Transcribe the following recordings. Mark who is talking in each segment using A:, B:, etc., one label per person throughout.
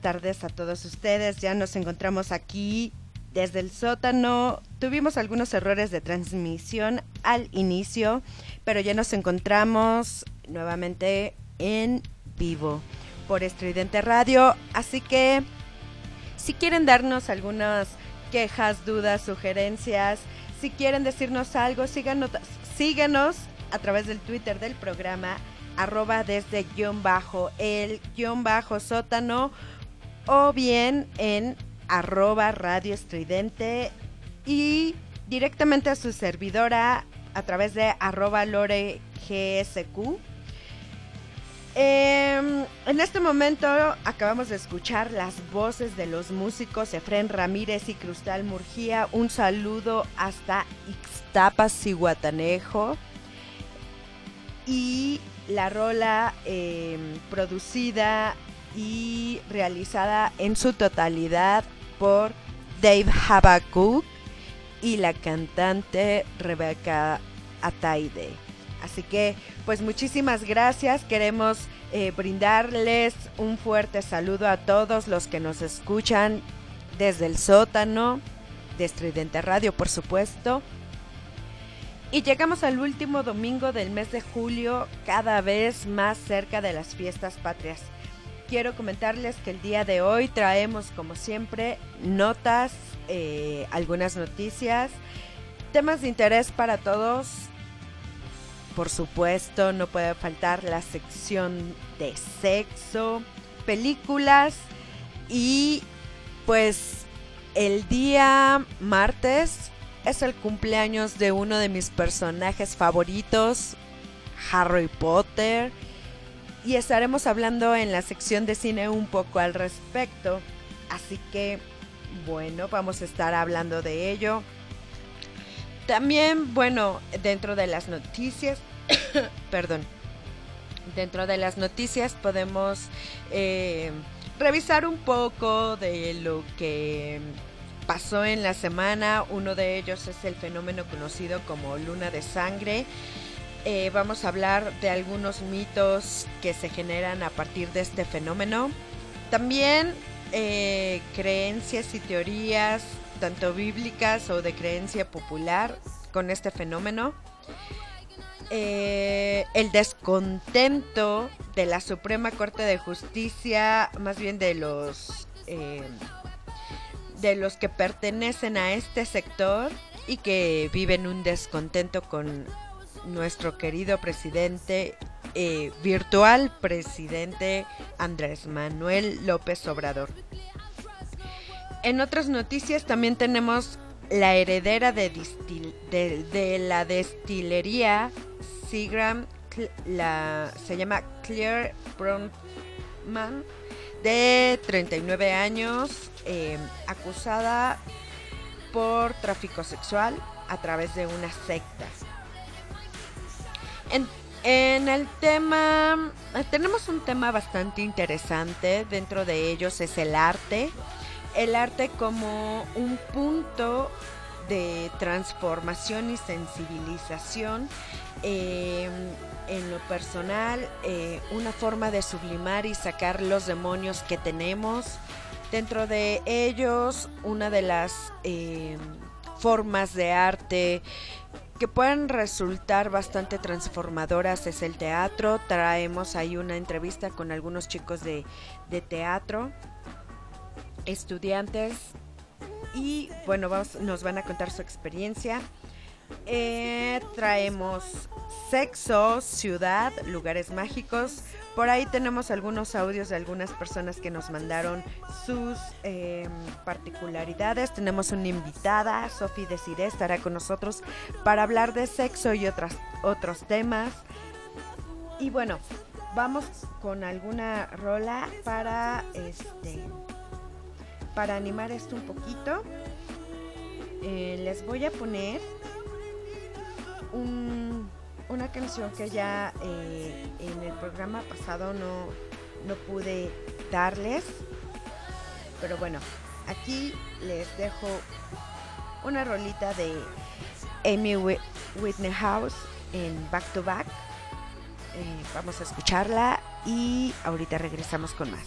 A: tardes a todos ustedes. Ya nos encontramos aquí desde el sótano. Tuvimos algunos errores de transmisión al inicio, pero ya nos encontramos nuevamente en vivo por Estridente Radio. Así que si quieren darnos algunas quejas, dudas, sugerencias, si quieren decirnos algo, síganos, síganos a través del Twitter del programa arroba desde guion bajo el guion bajo sótano o bien en arroba radio estridente y directamente a su servidora a través de arroba lore. Em, en este momento acabamos de escuchar las voces de los músicos Efren Ramírez y Crustal Murgía. Un saludo hasta Ixtapas y Guatanejo. Y la rola em, producida y realizada en su totalidad por Dave Habakuk y la cantante Rebecca Ataide. Así que, pues muchísimas gracias. Queremos eh, brindarles un fuerte saludo a todos los que nos escuchan desde el sótano de Estridente Radio, por supuesto. Y llegamos al último domingo del mes de julio, cada vez más cerca de las fiestas patrias. Quiero comentarles que el día de hoy traemos, como siempre, notas, eh, algunas noticias, temas de interés para todos. Por supuesto, no puede faltar la sección de sexo, películas y pues el día martes es el cumpleaños de uno de mis personajes favoritos, Harry Potter, y estaremos hablando en la sección de cine un poco al respecto. Así que, bueno, vamos a estar hablando de ello. También, bueno, dentro de las noticias, perdón, dentro de las noticias podemos eh, revisar un poco de lo que pasó en la semana. Uno de ellos es el fenómeno conocido como luna de sangre. Eh, vamos a hablar de algunos mitos que se generan a partir de este fenómeno. También eh, creencias y teorías, tanto bíblicas o de creencia popular, con este fenómeno. Eh, el descontento de la Suprema Corte de Justicia, más bien de los de los que pertenecen a este sector y que viven un descontento con nuestro querido presidente, eh, virtual presidente Andrés Manuel López Obrador. En otras noticias también tenemos la heredera de, la destilería Seagram, se llama Claire Bronfman, de 39 años, eh, acusada por tráfico sexual a través de una secta. En, el tema, tenemos un tema bastante interesante, dentro de ellos es el arte, el arte como un punto de transformación y sensibilización eh, en lo personal, eh, una forma de sublimar y sacar los demonios que tenemos. Dentro de ellos, una de las eh, formas de arte que pueden resultar bastante transformadoras es el teatro. Traemos ahí una entrevista con algunos chicos de, de teatro, estudiantes, y bueno, vamos, nos van a contar su experiencia. Eh, traemos sexo, ciudad, lugares mágicos. Por ahí tenemos algunos audios de algunas personas que nos mandaron sus em, particularidades. Tenemos una invitada, Sofi Desiré, estará con nosotros para hablar de sexo y otras, otros temas. Y bueno, vamos con alguna rola para este para animar esto un poquito. Eh, les voy a poner
B: un una canción que ya eh, en el programa pasado no, no pude darles. Pero bueno, aquí les dejo una rolita de Amy Whitney House en Back to Back. Eh, vamos a escucharla y ahorita regresamos con más.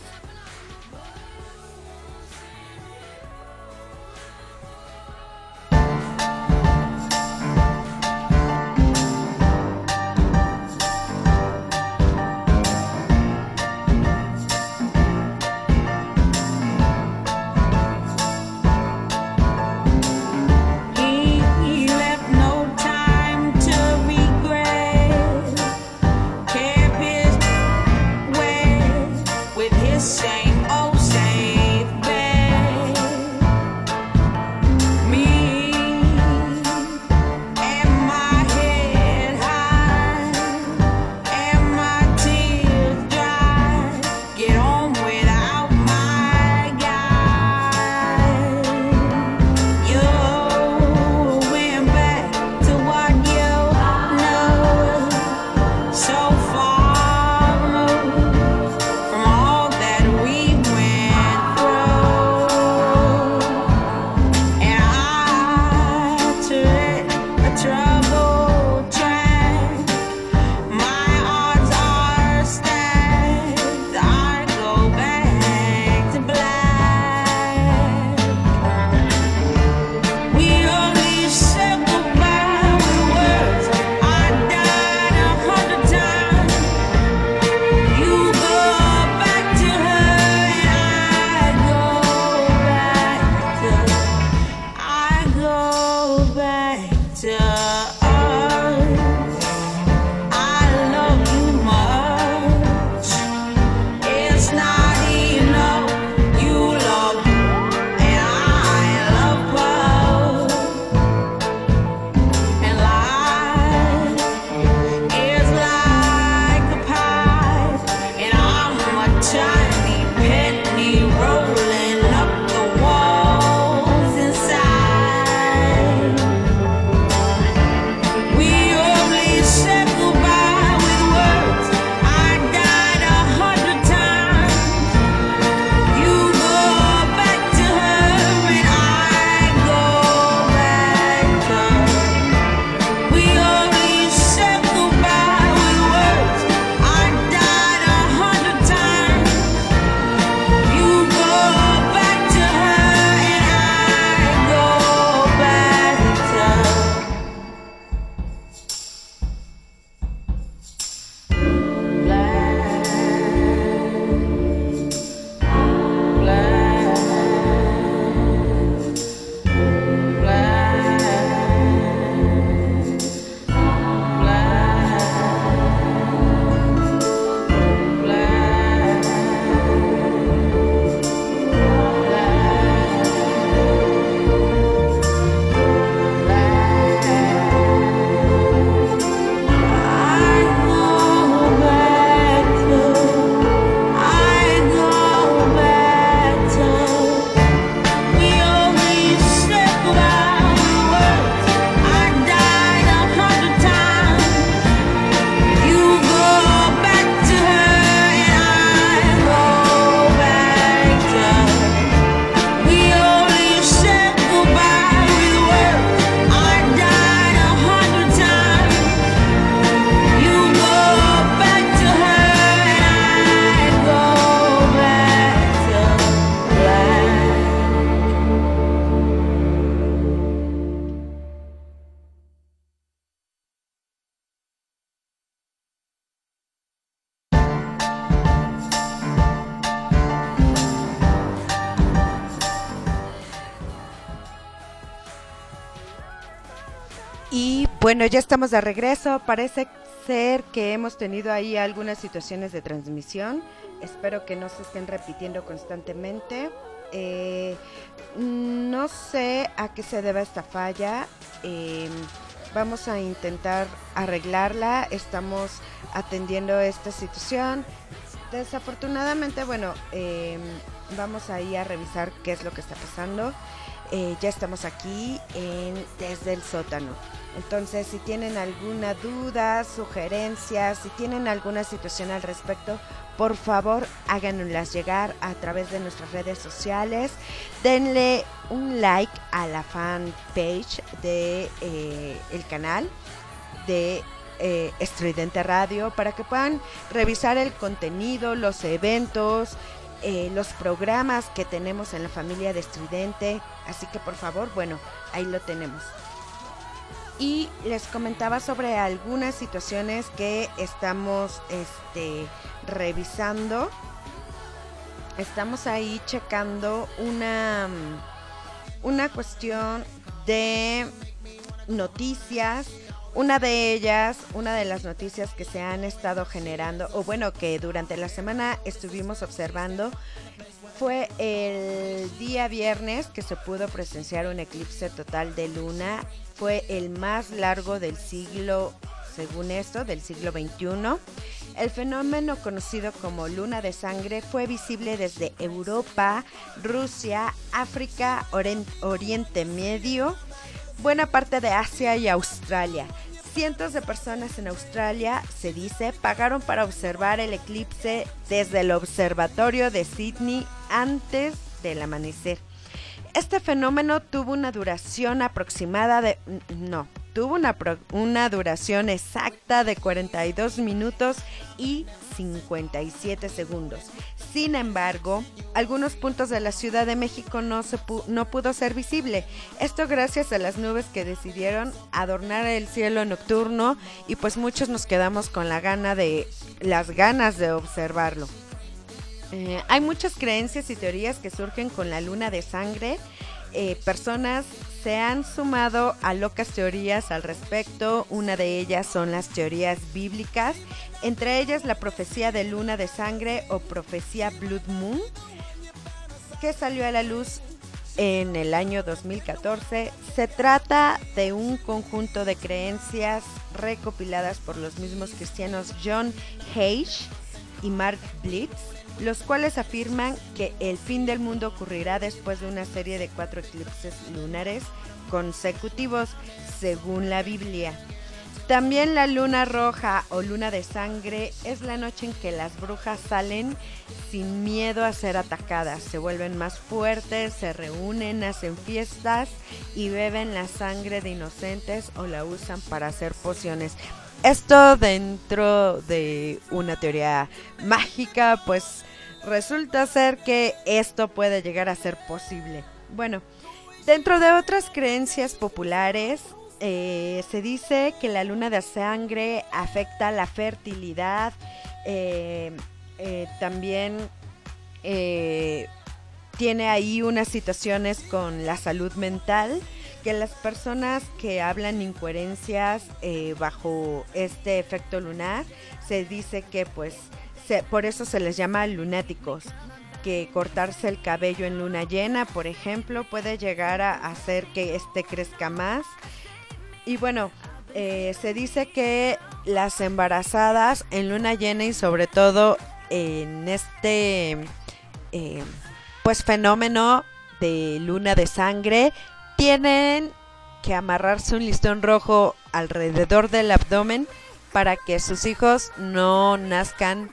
B: Bueno, ya estamos de regreso. Parece ser que hemos tenido ahí algunas situaciones de transmisión. Espero que no se estén repitiendo constantemente. Eh, mm, no sé a qué se deba esta falla. Em, vamos a intentar arreglarla. Estamos atendiendo esta situación. Desafortunadamente, bueno, eh, vamos ahí a revisar qué es lo que está pasando.
A: Eh, ya estamos aquí en, desde el sótano. Entonces, si tienen alguna duda, sugerencias, si tienen alguna situación al respecto, por favor háganoslas llegar a través de nuestras redes sociales. Denle un like a la fanpage de eh, el canal de eh, Estridente Radio para que puedan revisar el contenido, los eventos, eh, los programas que tenemos en la familia de Estridente. Así que por favor, bueno, ahí lo tenemos. Y les comentaba sobre algunas situaciones que estamos este, revisando. Estamos ahí checando una, una cuestión de noticias. Una de ellas, una de las noticias que se han estado generando, o bueno, que durante la semana estuvimos observando, fue el día viernes que se pudo presenciar un eclipse total de luna. Fue el más largo del siglo, según esto, del siglo XXI. El fenómeno conocido como luna de sangre fue visible desde Europa, Rusia, África, Oriente Medio, buena parte de Asia y Australia. Cientos de personas en Australia, se dice, pagaron para observar el eclipse desde el observatorio de Sydney antes del amanecer. Este fenómeno tuvo una duración aproximada de... No, tuvo una, una duración exacta de 42 minutos y 57 segundos. Sin embargo, algunos puntos de la Ciudad de México no, se no pudo ser visible. Esto gracias a las nubes que decidieron adornar el cielo nocturno y pues muchos nos quedamos con la gana de las ganas de observarlo. Eh, hay muchas creencias y teorías que surgen con la luna de sangre. Eh, personas se han sumado a locas teorías al respecto. Una de ellas son las teorías bíblicas, entre ellas la profecía de luna de sangre o profecía Blood Moon, que salió a la luz en el año 2014. Se trata de un conjunto de creencias recopiladas por los mismos cristianos John Hage y Mark Blitz, los cuales afirman que el fin del mundo ocurrirá después de una serie de cuatro eclipses lunares consecutivos, según la Biblia. También la luna roja o luna de sangre es la noche en que las brujas salen sin miedo a ser atacadas, se vuelven más fuertes, se reúnen, hacen fiestas y beben la sangre de inocentes o la usan para hacer pociones. Esto dentro de una teoría mágica, pues resulta ser que esto puede llegar a ser posible. Bueno, dentro de otras creencias populares, eh, se dice que la luna de sangre afecta la fertilidad, eh, eh, también eh, tiene ahí unas situaciones con la salud mental, que las personas que hablan incoherencias bajo este efecto lunar, se dice que pues por eso se les llama lunáticos que cortarse el cabello en luna llena, por ejemplo, puede llegar a hacer que este crezca más. Y bueno, eh, se dice que las embarazadas en luna llena y sobre todo en este eh, pues fenómeno de luna de sangre tienen que amarrarse un listón rojo alrededor del abdomen para que sus hijos no nazcan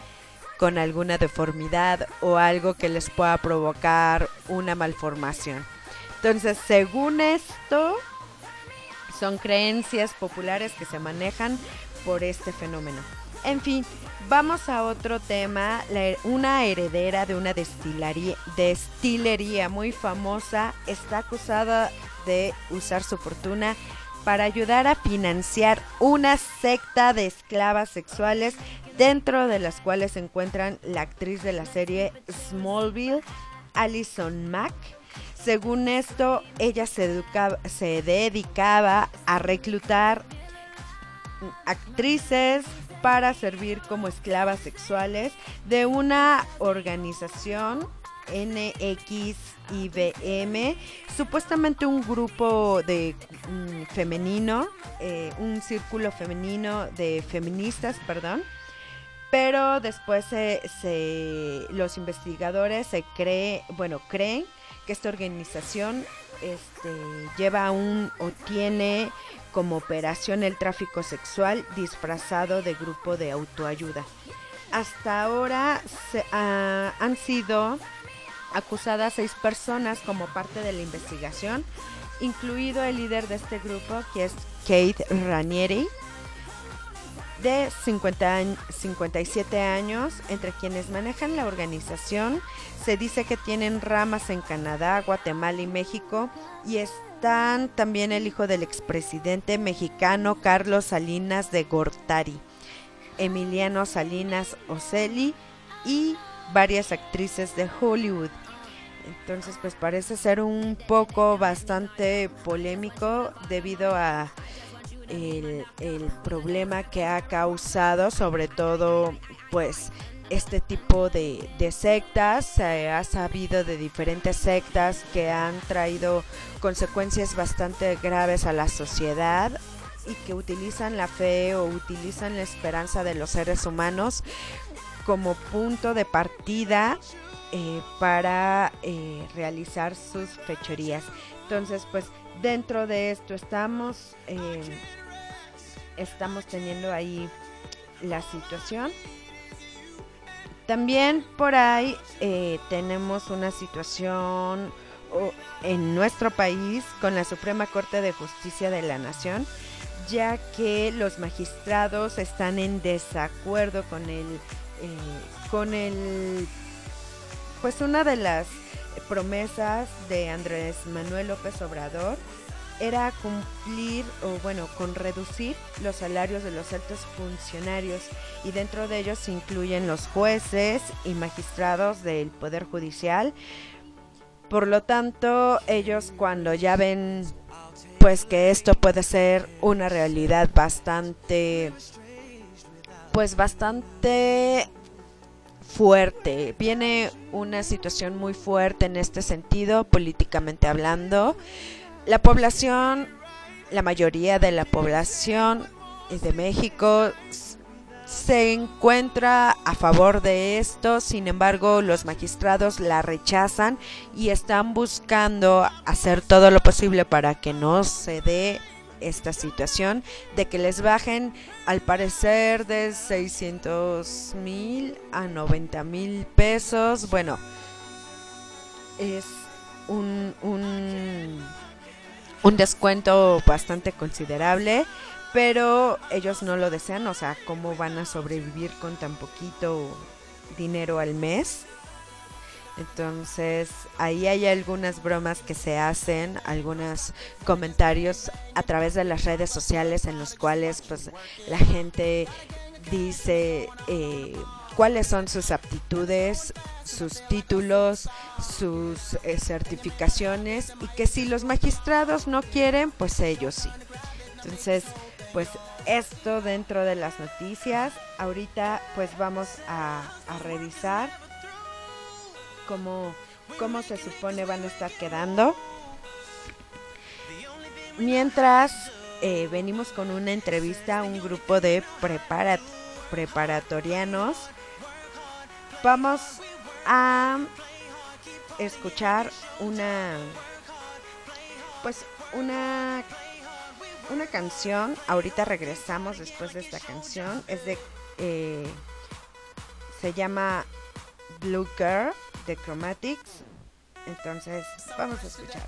A: con alguna deformidad o algo que les pueda provocar una malformación. Entonces, según esto, son creencias populares que se manejan por este fenómeno. En fin, vamos a otro tema. Una heredera de una destilería muy famosa está acusada de usar su fortuna para ayudar a financiar una secta de esclavas sexuales dentro de las cuales se encuentran la actriz de la serie Smallville, Alison Mack. Según esto, ella se, dedicaba a reclutar actrices para servir como esclavas sexuales de una organización NXIBM, supuestamente un grupo de mm, femenino, eh, un círculo femenino de feministas, perdón. Pero después se, se- los investigadores se cree, bueno, creen que esta organización este, lleva un o tiene como operación el tráfico sexual disfrazado de grupo de autoayuda. Hasta ahora se, ah, han sido acusadas seis personas como parte de la investigación, incluido el líder de este grupo, que es Kate Ranieri, de 50 añ- 57 años, entre quienes manejan la organización. Se dice que tienen ramas en Canadá, Guatemala y México, y están también el hijo del expresidente mexicano Carlos Salinas de Gortari, Emiliano Salinas Ocelli y varias actrices de Hollywood. Entonces, pues parece ser un poco bastante polémico debido a el, el problema que ha causado, sobre todo, pues este tipo de, sectas. Se ha sabido de diferentes sectas que han traído consecuencias bastante graves a la sociedad y que utilizan la fe o utilizan la esperanza de los seres humanos como punto de partida eh, para eh, realizar sus fechorías. Entonces, pues dentro de esto estamos, eh, estamos teniendo ahí la situación. También por ahí eh, tenemos una situación en nuestro país con la Suprema Corte de Justicia de la Nación, ya que los magistrados están en desacuerdo con el, eh, con el, pues una de las promesas de Andrés Manuel López Obrador era cumplir o bueno, con reducir los salarios de los altos funcionarios y dentro de ellos se incluyen los jueces y magistrados del Poder Judicial. Por lo tanto, ellos cuando ya ven pues que esto puede ser una realidad bastante pues bastante fuerte. Viene una situación muy fuerte en este sentido, políticamente hablando. La población, la mayoría de la población de México se encuentra a favor de esto, sin embargo los magistrados la rechazan y están buscando hacer todo lo posible para que no se dé esta situación de que les bajen al parecer de 600 mil a 90 mil pesos. Bueno, es un, un, un descuento bastante considerable, pero ellos no lo desean, o sea, ¿cómo van a sobrevivir con tan poquito dinero al mes? Entonces, ahí hay algunas bromas que se hacen, algunos comentarios a través de las redes sociales en los cuales pues la gente dice eh, cuáles son sus aptitudes, sus títulos, sus eh, certificaciones y que si los magistrados no quieren, pues ellos sí. Entonces, pues esto dentro de las noticias. Ahorita pues vamos a, revisar cómo, cómo se supone van a estar quedando. Mientras eh, venimos con una entrevista a un grupo de prepara- preparatorianos, vamos a escuchar una, pues una, una canción. Ahorita regresamos después de esta canción. Es de, eh, se llama Blue Girl de Chromatics. Entonces, vamos a escuchar.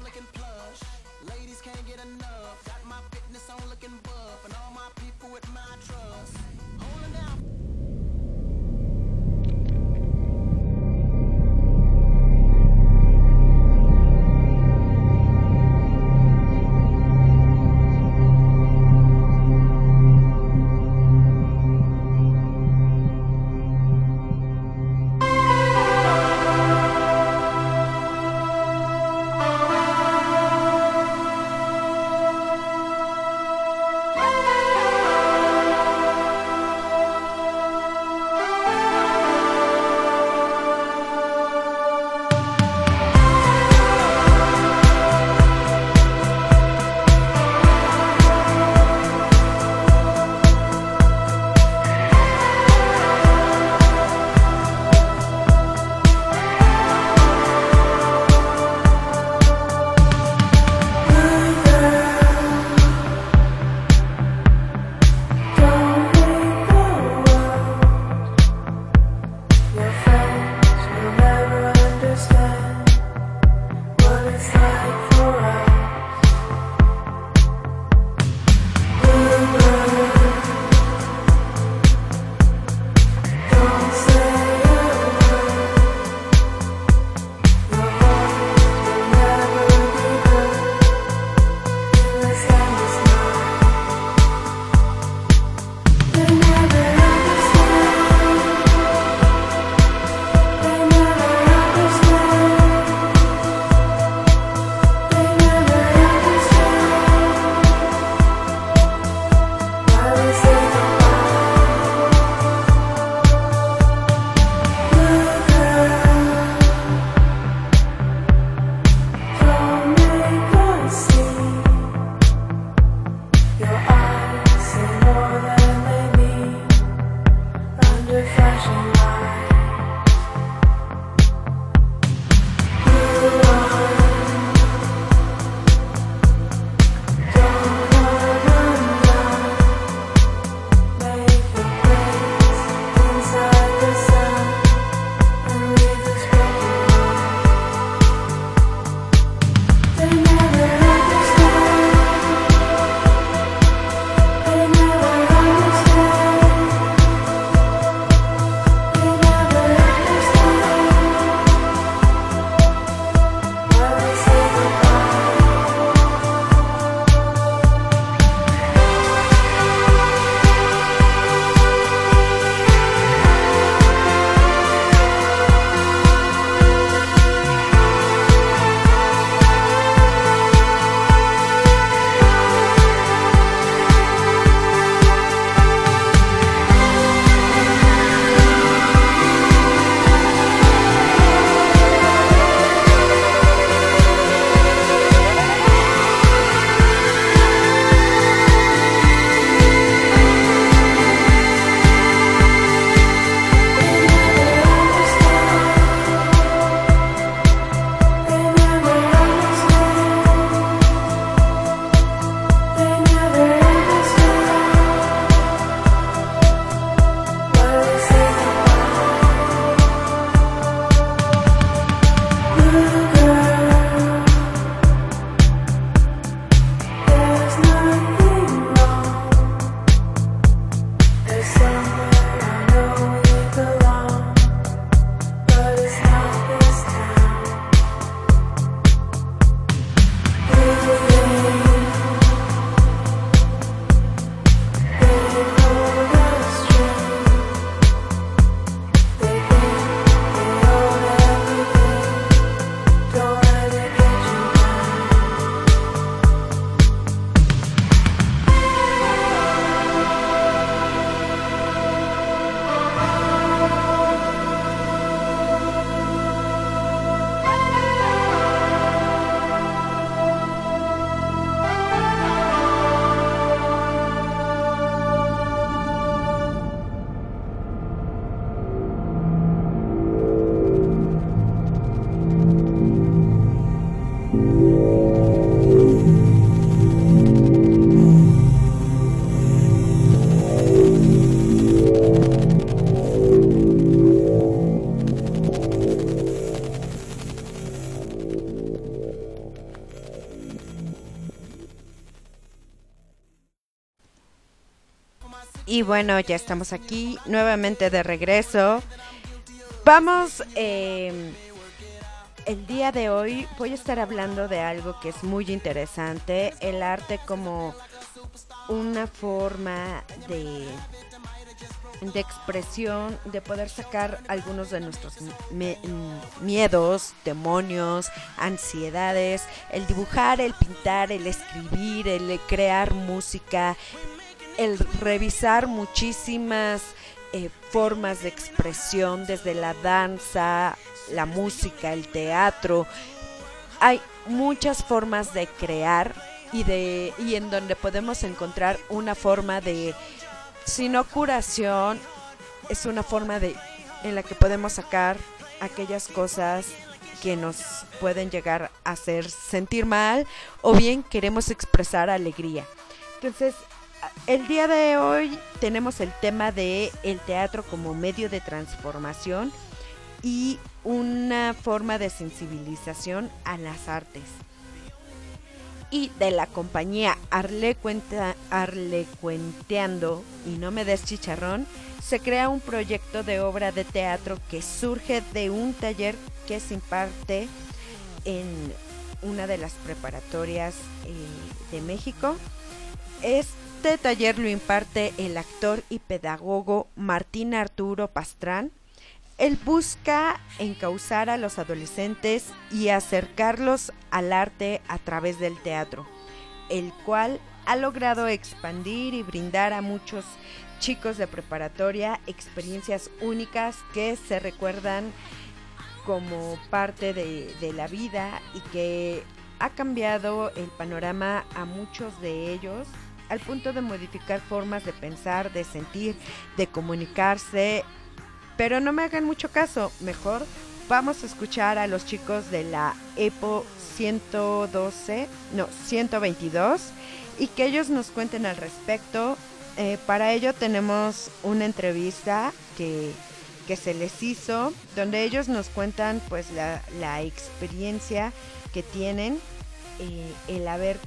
A: Y bueno, ya estamos aquí nuevamente de regreso. Vamos, eh, el día de hoy voy a estar hablando de algo que es muy interesante, el arte como una forma de, de expresión, de poder sacar algunos de nuestros miedos, demonios, ansiedades, el dibujar, el pintar, el escribir, el crear música, el revisar muchísimas eh, formas de expresión, desde la danza, la música, el teatro. Hay muchas formas de crear y de y en donde podemos encontrar una forma de si no curación es una forma de en la que podemos sacar aquellas cosas que nos pueden llegar a hacer sentir mal o bien queremos expresar alegría. Entonces, el día de hoy tenemos el tema de el teatro como medio de transformación y una forma de sensibilización a las artes. Y de la compañía Arlecuenta, Arlecuenteando y No Me Des Chicharrón, se crea un proyecto de obra de teatro que surge de un taller que se imparte en una de las preparatorias eh, de México. Este taller lo imparte el actor y pedagogo Martín Arturo Pastrán. Él busca encauzar a los adolescentes y acercarlos al arte a través del teatro, el cual ha logrado expandir y brindar a muchos chicos de preparatoria experiencias únicas que se recuerdan como parte de, de la vida y que ha cambiado el panorama a muchos de ellos al punto de modificar formas de pensar, de sentir, de comunicarse. Pero no me hagan mucho caso, mejor vamos a escuchar a los chicos de la EPO 112, no, 122, y que ellos nos cuenten al respecto. Eh, para ello tenemos una entrevista que, que se les hizo, donde ellos nos cuentan pues la, la experiencia que tienen eh, el haber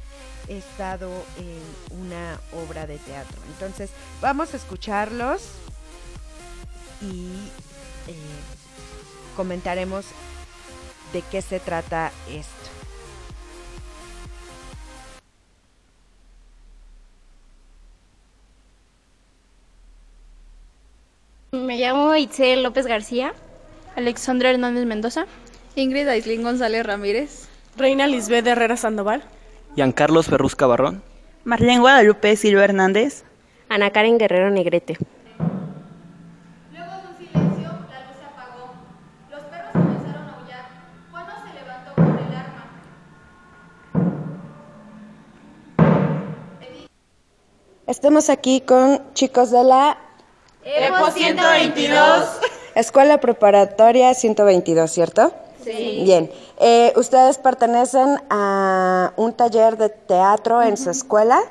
A: estado en una obra de teatro. Entonces, vamos a escucarlos y eh, comentaremos de qué se trata esto.
C: Me llamo Itzel López García.
D: Alexandra Hernández Mendoza.
E: Ingrid Aislin González Ramírez.
D: Reina Lisbeth Herrera Sandoval.
F: Giancarlos Ferrusca Barrón.
G: Marlene Guadalupe Silva Hernández.
C: Ana Karen Guerrero Negrete.
H: Luego de un silencio, la luz se apagó. Los perros comenzaron a aullar. Juana se levantó con el arma.
A: Estamos aquí con chicos de la
H: EPO 122.
A: Escuela Preparatoria 122, ¿cierto? Sí. Bien. Eh, ¿Ustedes pertenecen a un taller de teatro en su escuela?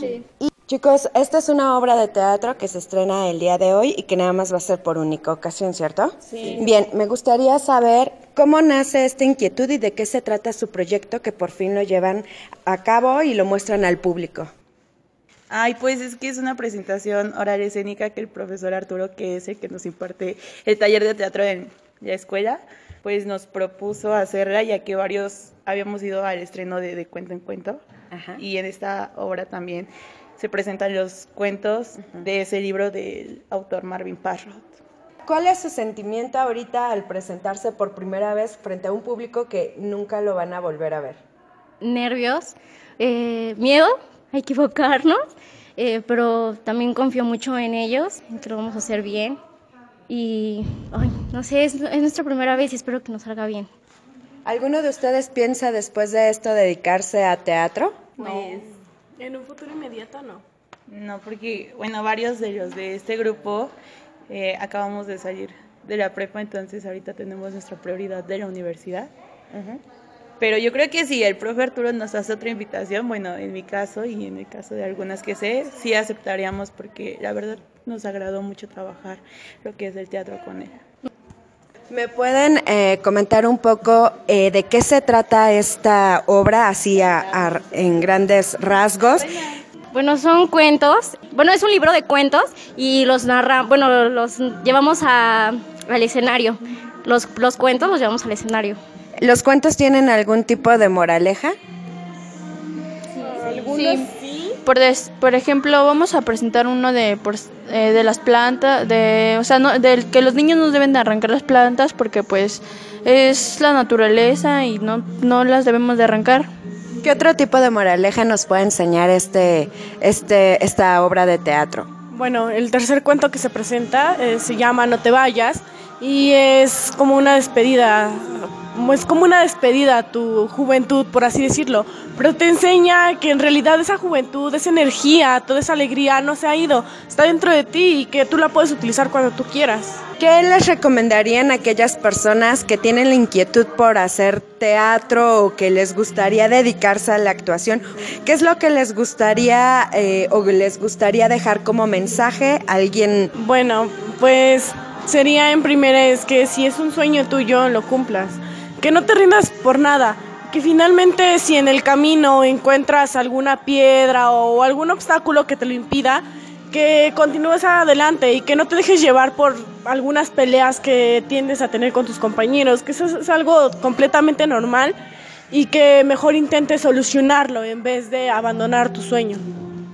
C: Sí.
A: Y chicos, esta es una obra de teatro que se estrena el día de hoy y que nada más va a ser por única ocasión, ¿cierto? Sí. Bien, me gustaría saber cómo nace esta inquietud y de qué se trata su proyecto que por fin lo llevan a cabo y lo muestran al público.
G: Ay, pues es que es una presentación oral escénica que el profesor Arturo, que es el que nos imparte el taller de teatro en la escuela, pues nos propuso hacerla ya que varios habíamos ido al estreno de, de Cuento en Cuento
A: Ajá.
G: y en esta obra también se presentan los cuentos de ese libro del autor Marvin Parrott.
A: ¿Cuál es su sentimiento ahorita al presentarse por primera vez frente a un público que nunca lo van a volver a ver?
C: Nervios, eh, miedo a equivocarnos, eh, pero también confío mucho en ellos, en que lo vamos a hacer bien. Y, ay, no sé, es, es nuestra primera vez y espero que nos salga bien.
A: ¿Alguno de ustedes piensa después de esto dedicarse a teatro?
D: Pues en un futuro inmediato no.
G: No, porque, bueno, varios de los de este grupo eh, acabamos de salir de la prepa, entonces ahorita tenemos nuestra prioridad de la universidad. Pero yo creo que si el profe Arturo nos hace otra invitación, bueno, en mi caso y en el caso de algunas que sé, sí aceptaríamos porque la verdad nos agradó mucho trabajar lo que es el teatro con él.
A: ¿Me pueden eh, comentar un poco eh, de qué se trata esta obra, así a- a- en grandes rasgos?
C: Bueno, son cuentos. Bueno, es un libro de cuentos y los narra, bueno, los llevamos a, al escenario. Los, los cuentos los llevamos al escenario.
A: ¿Los cuentos tienen algún tipo de moraleja?
D: Sí. Por, des- por ejemplo, vamos a presentar uno de, por- eh, de las plantas, de, o sea, no, del que los niños no deben de arrancar las plantas porque pues es la naturaleza y no, no las debemos de arrancar.
A: ¿Qué otro tipo de moraleja nos puede enseñar este, este, esta obra de teatro?
D: Bueno, el tercer cuento que se presenta eh, se llama No te vayas y es como una despedida, es como una despedida a tu juventud, por así decirlo, pero te enseña que en realidad esa juventud, esa energía, toda esa alegría no se ha ido, está dentro de ti y que tú la puedes utilizar cuando tú quieras.
A: ¿Qué les recomendarían a aquellas personas que tienen la inquietud por hacer teatro o que les gustaría dedicarse a la actuación? ¿Qué es lo que les gustaría eh, o les gustaría dejar como mensaje a alguien?
D: Bueno, pues sería en primera es que si es un sueño tuyo, lo cumplas. Que no te rindas por nada. Que finalmente si en el camino encuentras alguna piedra o algún obstáculo que te lo impida, que continúes adelante y que no te dejes llevar por algunas peleas que tiendes a tener con tus compañeros, que eso es algo completamente normal y que mejor intentes solucionarlo en vez de abandonar tu sueño.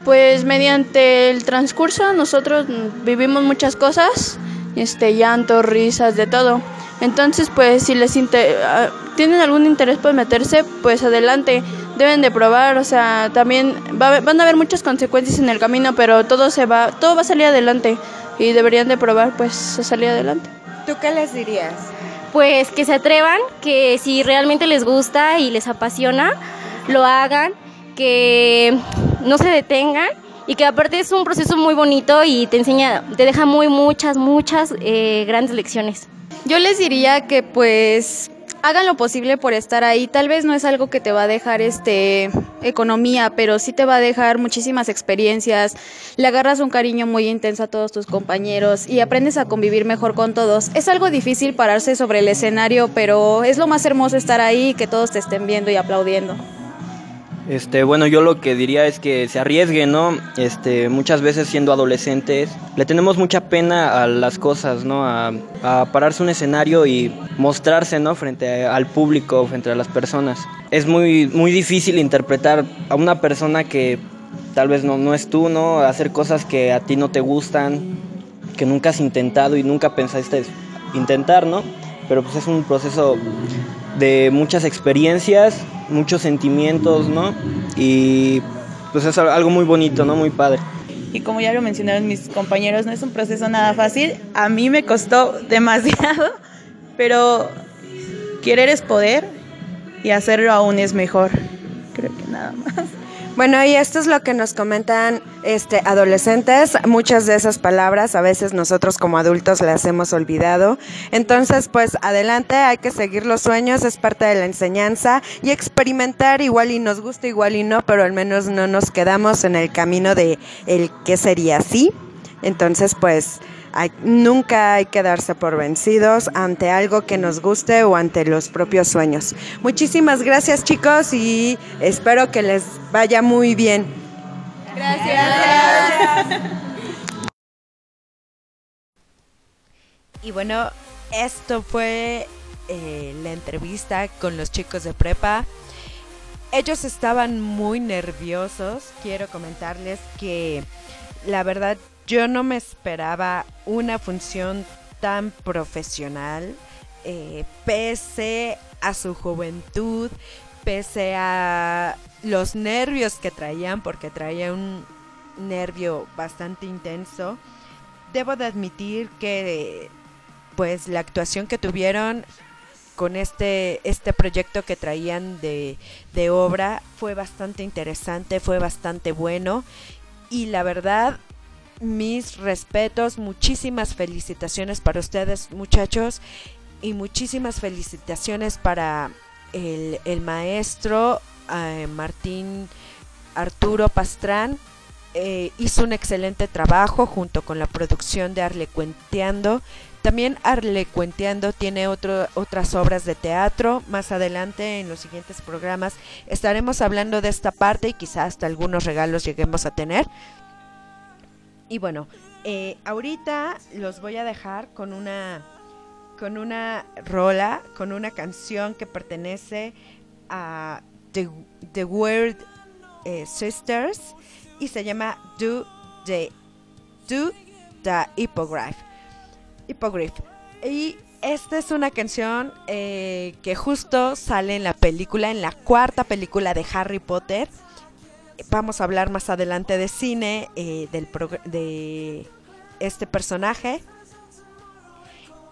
D: Pues mediante el transcurso nosotros vivimos muchas cosas, este llanto, risas, de todo. Entonces, pues si les ah, tienen algún interés por meterse, pues adelante, deben de probar, o sea, también va a van a haber muchas consecuencias en el camino, pero todo se va, todo va a salir adelante y deberían de probar pues a salir adelante.
A: ¿Tú qué les dirías?
C: Pues que se atrevan, que si realmente les gusta y les apasiona, lo hagan, que no se detengan y que aparte es un proceso muy bonito y te enseña, te deja muy muchas, muchas eh, grandes lecciones.
E: Yo les diría que pues hagan lo posible por estar ahí. Tal vez no es algo que te va a dejar este economía, pero sí te va a dejar muchísimas experiencias. Le agarras un cariño muy intenso a todos tus compañeros y aprendes a convivir mejor con todos. Es algo difícil pararse sobre el escenario, pero es lo más hermoso estar ahí y que todos te estén viendo y aplaudiendo.
F: Este, bueno, yo lo que diría es que se arriesguen, ¿no? Este, muchas veces siendo adolescentes le tenemos mucha pena a las cosas, ¿no? A, pararse un escenario y mostrarse, ¿no? Frente al público, frente a las personas. Es muy, muy difícil interpretar a una persona que tal vez no, no es tú, ¿no? Hacer cosas que a ti no te gustan, que nunca has intentado y nunca pensaste intentar, ¿no? Pero pues es un proceso de muchas experiencias, muchos sentimientos, ¿no? Y pues es algo muy bonito, ¿no? Muy padre.
G: Y como ya lo mencionaron mis compañeros, no es un proceso nada fácil. A mí me costó demasiado, pero querer es poder y hacerlo aún es mejor. Creo que nada más.
A: Bueno, y esto es lo que nos comentan este, adolescentes. Muchas de esas palabras a veces nosotros como adultos las hemos olvidado. Entonces, pues adelante, hay que seguir los sueños, es parte de la enseñanza y experimentar igual y nos gusta, igual y no, pero al menos no nos quedamos en el camino de el qué sería así. Entonces, pues nunca hay que darse por vencidos ante algo que nos guste o ante los propios sueños. Muchísimas gracias chicos y espero que les vaya muy bien. Y bueno, esto fue eh, la entrevista con los chicos de prepa. Ellos estaban muy nerviosos. Quiero comentarles que la verdad yo no me esperaba una función tan profesional, eh, pese a su juventud, pese a los nervios que traían, porque traía un nervio bastante intenso. Debo de admitir que pues la actuación que tuvieron con este, este proyecto que traían de, de obra fue bastante interesante, fue bastante bueno y la verdad mis respetos, muchísimas felicitaciones para ustedes muchachos y muchísimas felicitaciones para el, maestro eh, Martín Arturo Pastrán eh, hizo un excelente trabajo junto con la producción de Arlecuenteando. También Arlecuenteando tiene otro, otras obras de teatro. Más adelante en los siguientes programas estaremos hablando de esta parte y quizás hasta algunos regalos lleguemos a tener. Y bueno, eh, ahorita los voy a dejar con una con una rola, con una canción que pertenece a The, The Weird eh, Sisters y se llama Do the Do the Hippogriff. Hippogriff. Y esta es una canción eh, que justo sale en la película, en la cuarta película de Harry Potter. Vamos a hablar más adelante de cine, eh, del de este personaje.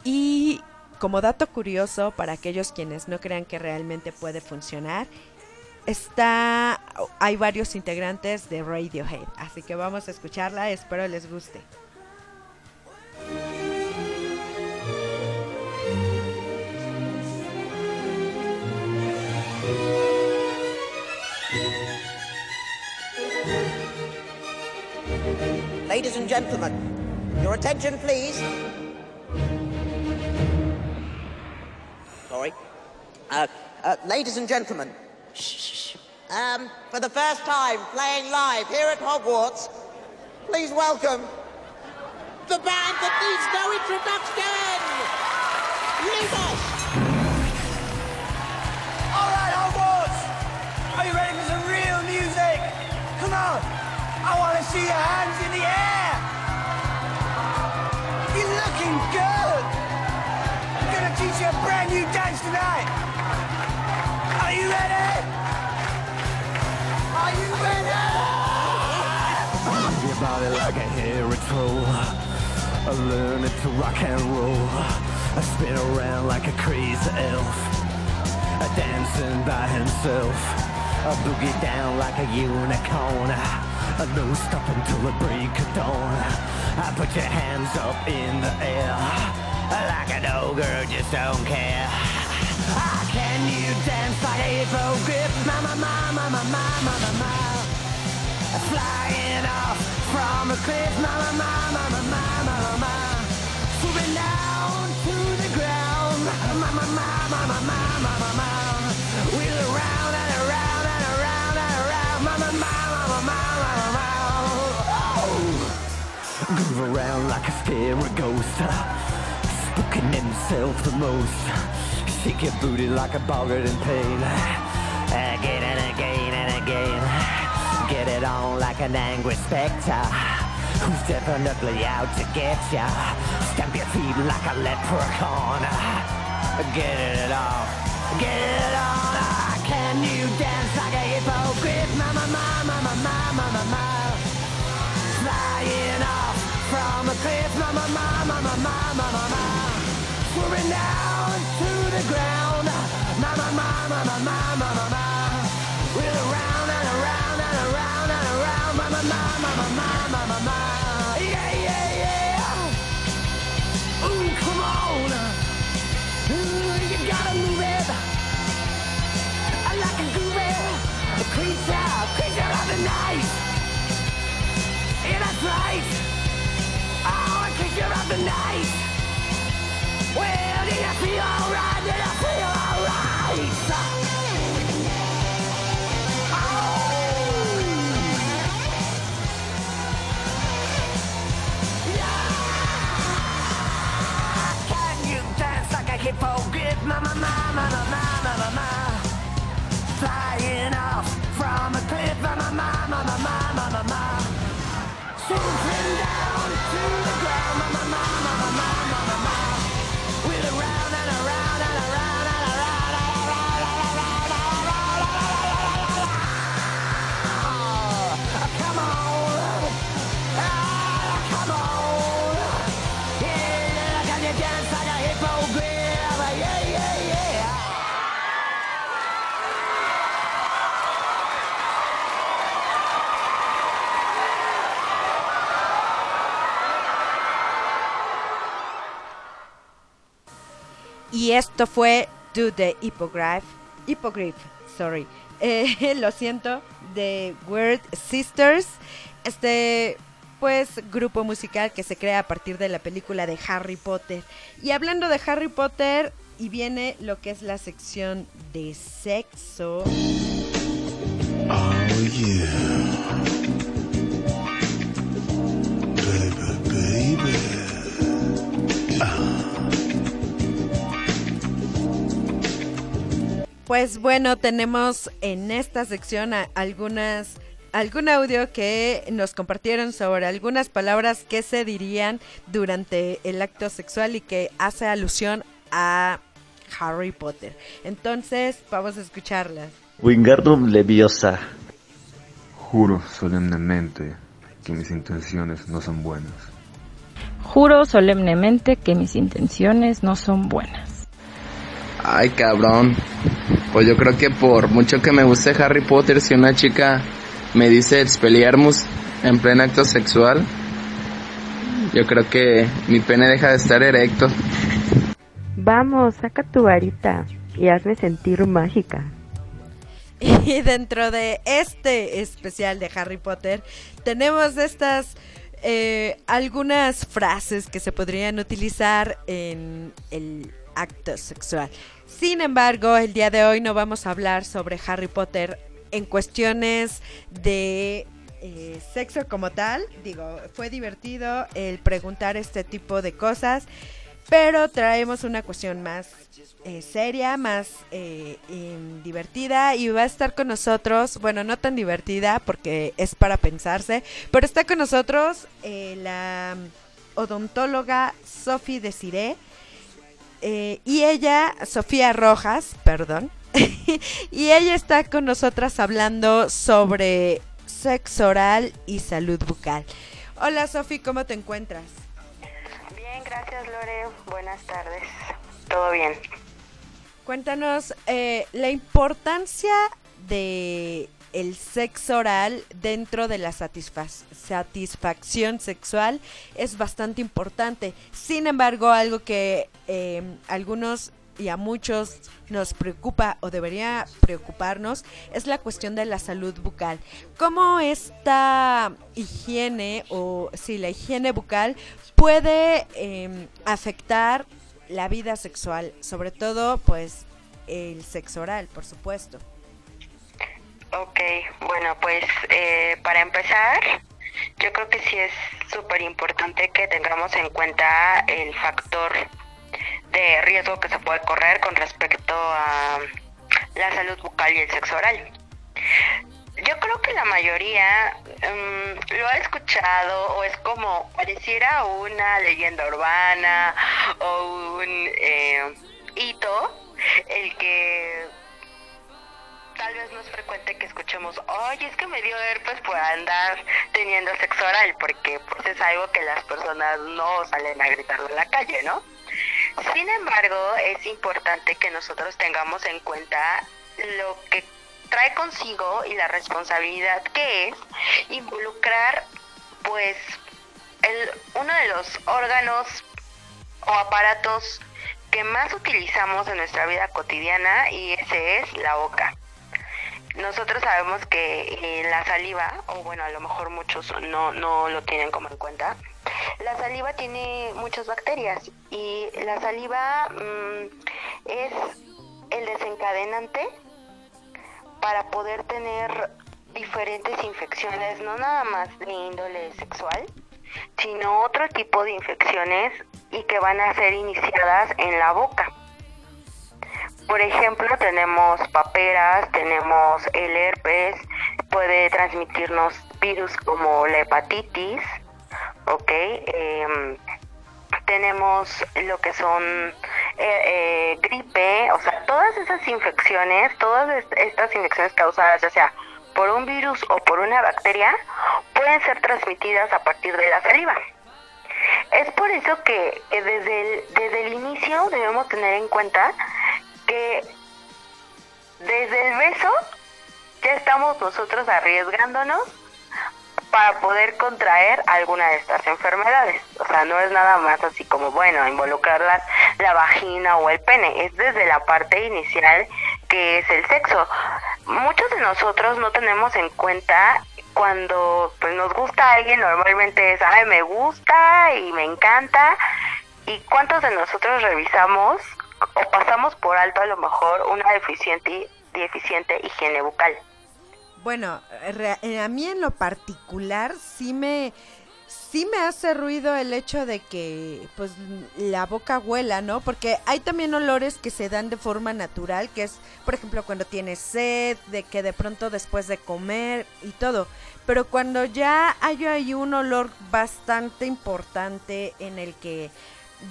A: Y como dato curioso para aquellos quienes no crean que realmente puede funcionar, está hay varios integrantes de Radiohead, así que vamos a escucharla, espero les guste.
I: Ladies and gentlemen, your attention, please. Sorry. Uh, uh, ladies and gentlemen, shh. Um, for the first time playing live here at Hogwarts, please welcome the band that needs no introduction! Lumos!
J: All right, Hogwarts! Are you ready see your hands in the air! You're looking good! I'm gonna teach you a brand new dance tonight! Are you ready? Are you ready?
K: Move your body like a hairy troll. I learn it to rock and roll. I spin around like a crazy elf. A dancing by himself. I boogie down like a unicorn. No stop until the break of dawn. I put your hands up in the air. Like an ogre, just don't care. Ah, Can you dance like a hippogriff? Mama, mama, mama, mama, mama. Flying off from a cliff, mama, mama, mama, mama, mama. Groove around like a scary ghost, spooking himself the most. Shake your booty like a boggart in pain, again and again and again. Get it on like an angry spectre Who's definitely out to get ya? Stamp your feet like a leprechaun. Get it on, get it on. Can you dance like a? Mama, mama, cliff Mama, mama, mama, mama, mama Swooping down to the ground Mama, mama, mama, mama, mama Wheel around and around and around and around Mama, mama, mama, mama, mama Yeah, yeah, yeah Ooh, come on Ooh, you gotta move it I like a groovy creature, creature of the night Yeah, that's right the night feel alright? Feel alright? Oh. Can you dance like? Mama, mama, mama, mama, mama. Flying
A: Y esto fue Do the Hippogriff Hippogriff, sorry. Eh, lo siento, de Weird Sisters. Este, pues, grupo musical que se crea a partir de la película de Harry Potter. Y hablando de Harry Potter, y viene lo que es la sección de sexo.
K: Oh yeah. Baby, baby.
A: Pues bueno, tenemos en esta sección a- algunas algún audio que nos compartieron sobre algunas palabras que se dirían durante el acto sexual y que hace alusión a Harry Potter. Entonces, vamos a escucharlas.
L: Wingardium Leviosa. Juro solemnemente que mis intenciones no son buenas.
M: Juro solemnemente que mis intenciones no son buenas.
N: Ay, cabrón. Pues yo creo que por mucho que me guste Harry Potter, si una chica me dice Expelliarmus en pleno acto sexual, yo creo que mi pene deja de estar erecto.
O: Vamos, saca tu varita y hazme sentir mágica.
A: Y dentro de este especial de Harry Potter tenemos estas eh, algunas frases que se podrían utilizar en el acto sexual. Sin embargo, el día de hoy no vamos a hablar sobre Harry Potter en cuestiones de eh, sexo como tal. Digo, fue divertido el preguntar este tipo de cosas, pero traemos una cuestión más eh, seria, más eh, divertida y va a estar con nosotros, bueno, no tan divertida porque es para pensarse, pero está con nosotros la odontóloga Sophie Desiré eh, y ella, Sofía Rojas, perdón, y ella está con nosotras hablando sobre sexo oral y salud bucal. Hola Sofi, ¿cómo te encuentras?
P: Bien, gracias Lore. Buenas tardes. Todo bien.
A: Cuéntanos eh, la importancia de el sexo oral dentro de la satisfa- satisfacción sexual es bastante importante. Sin embargo, algo que eh, algunos y a muchos nos preocupa o debería preocuparnos es la cuestión de la salud bucal. ¿Cómo esta higiene o si la higiene bucal puede eh, afectar la vida sexual, sobre todo pues el sexo oral, por supuesto?
P: Ok, bueno, pues eh, para empezar, yo creo que sí es súper importante que tengamos en cuenta el factor de riesgo que se puede correr con respecto a la salud bucal y el sexo oral. Yo creo que la mayoría mm, lo ha escuchado o es como pareciera una leyenda urbana o un eh, hito el que tal vez no es frecuente que escuchemos, oye, es que me dio herpes por andar teniendo sexo oral, porque pues es algo que las personas no salen a gritarlo en la calle, ¿no? Sin embargo, es importante que nosotros tengamos en cuenta lo que trae consigo y la responsabilidad que es involucrar, pues, el, uno de los órganos o aparatos que más utilizamos en nuestra vida cotidiana y ese es la boca. Nosotros sabemos que eh, la saliva, o bueno, a lo mejor muchos no, no lo tienen como en cuenta, la saliva tiene muchas bacterias y la saliva mm, es el desencadenante para poder tener diferentes infecciones, no nada más de índole sexual, sino otro tipo de infecciones y que van a ser iniciadas en la boca. Por ejemplo, tenemos paperas, tenemos el herpes, puede transmitirnos virus como la hepatitis, ¿ok? Em, tenemos lo que son eh, eh, gripe, o sea, todas esas infecciones, todas est- estas infecciones causadas ya sea por un virus o por una bacteria, pueden ser transmitidas a partir de la saliva. Es por eso que eh, desde el, desde el inicio debemos tener en cuenta que desde el beso ya estamos nosotros arriesgándonos para poder contraer alguna de estas enfermedades. O sea, no es nada más así como, bueno, involucrar la, la vagina o el pene, es desde la parte inicial qué es el sexo. Muchos de nosotros no tenemos en cuenta cuando pues nos gusta alguien normalmente es, ay, me gusta y me encanta. ¿Y cuántos de nosotros revisamos o pasamos por alto a lo mejor una deficiente, deficiente higiene bucal?
A: Bueno, eh, a mí en lo particular sí me sí me hace ruido el hecho de que pues la boca huela, ¿no? Porque hay también olores que se dan de forma natural, que es, por ejemplo, cuando tienes sed, de que de pronto después de comer y todo. Pero cuando ya hay ahí un olor bastante importante en el que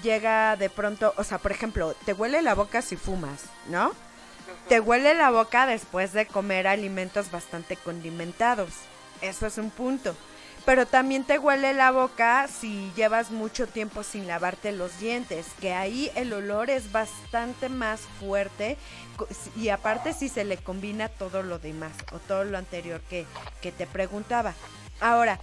A: llega de pronto, o sea, por ejemplo, te huele la boca si fumas, ¿no? Te huele la boca después de comer alimentos bastante condimentados. Eso es un punto. Pero también te huele la boca si llevas mucho tiempo sin lavarte los dientes, que ahí el olor es bastante más fuerte y aparte si se le combina todo lo demás o todo lo anterior que, que te preguntaba. Ahora,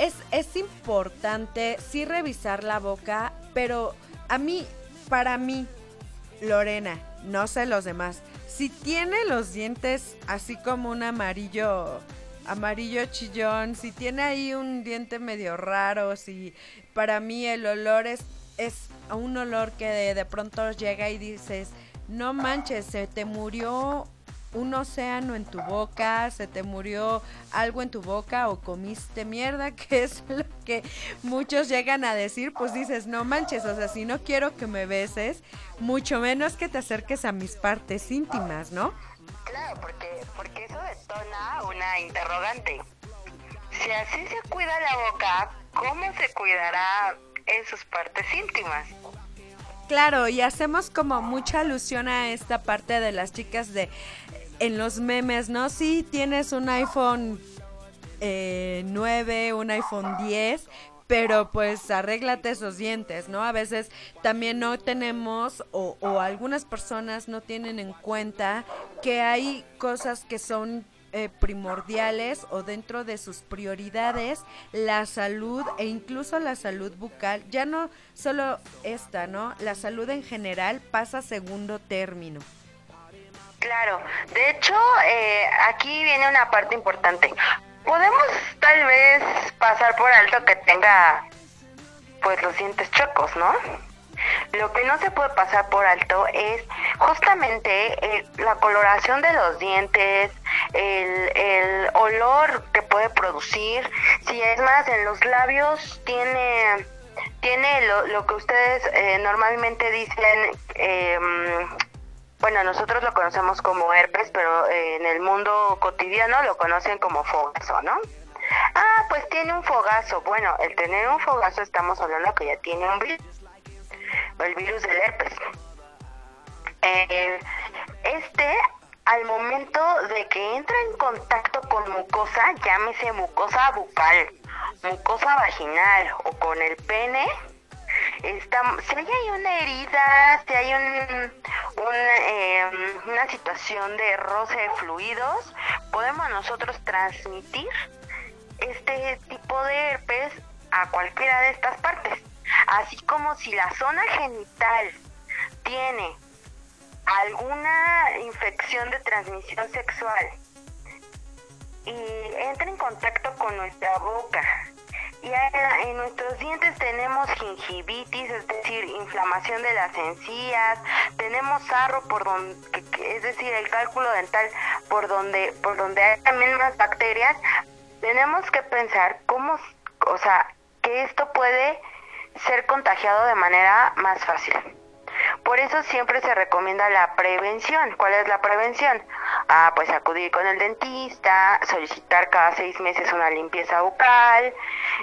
A: es, es importante sí revisar la boca, pero a mí, para mí, Lorena, no sé los demás, si tiene los dientes así como un amarillo, amarillo chillón, si tiene ahí un diente medio raro, si para mí el olor es, es un olor que de, de pronto llega y dices, no manches, se te murió un océano en tu boca, se te murió algo en tu boca o comiste mierda, que es lo que muchos llegan a decir, pues dices, no manches, o sea, si no quiero que me beses, mucho menos que te acerques a mis partes íntimas, ¿no?
P: Claro, porque, porque eso detona una interrogante. Si así se cuida la boca, ¿cómo se cuidará en sus partes íntimas?
A: Claro, y hacemos como mucha alusión a esta parte de las chicas de en los memes, ¿no? Si tienes un iPhone eh, 9, un iPhone 10, pero pues arréglate esos dientes, ¿no? A veces también no tenemos o, o algunas personas no tienen en cuenta que hay cosas que son eh, primordiales o dentro de sus prioridades la salud e incluso la salud bucal, ya no solo esta, ¿no? La salud en general pasa segundo término.
P: Claro, de hecho, eh, aquí viene una parte importante. Podemos tal vez pasar por alto que tenga pues los dientes chocos, ¿no? Lo que no se puede pasar por alto es justamente la coloración de los dientes, el, el olor que puede producir. Si es más, en los labios tiene, tiene lo, lo que ustedes eh, normalmente dicen, em, bueno, nosotros lo conocemos como herpes, pero eh, en el mundo cotidiano lo conocen como fogazo, ¿no? Ah, pues tiene un fogazo. Bueno, el tener un fogazo estamos hablando que ya tiene un virus, el virus del herpes. Eh, este, al momento de que entra en contacto con mucosa, llámese mucosa bucal, mucosa vaginal o con el pene, si hay una herida, si hay un, eh, una situación de roce de fluidos, podemos nosotros transmitir este tipo de herpes a cualquiera de estas partes. Así como si la zona genital tiene alguna infección de transmisión sexual y entra en contacto con nuestra boca y a- en nuestros dientes tenemos gingivitis, es decir, inflamación de las encías, tenemos sarro por donde, es decir, el cálculo dental por donde, por donde hay también más bacterias, tenemos que pensar cómo, o sea, que esto puede ser contagiado de manera más fácil. Por eso siempre se recomienda la prevención. ¿Cuál es la prevención? Ah, pues acudir con el dentista, solicitar cada seis meses una limpieza bucal,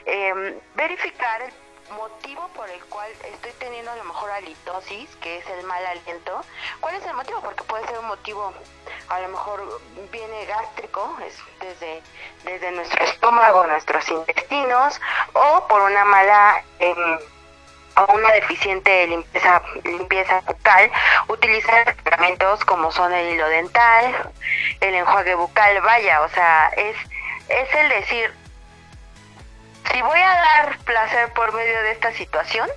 P: em, verificar el motivo por el cual estoy teniendo a lo mejor halitosis, que es el mal aliento. ¿Cuál es el motivo? Porque puede ser un motivo, a lo mejor viene gástrico, es desde, desde nuestro estómago, nuestros intestinos, o por una mala... em, o una deficiente limpieza, limpieza bucal, utilizar tratamientos como son el hilo dental, el enjuague bucal, vaya, o sea, es, es el decir, si voy a dar placer por medio de esta situación,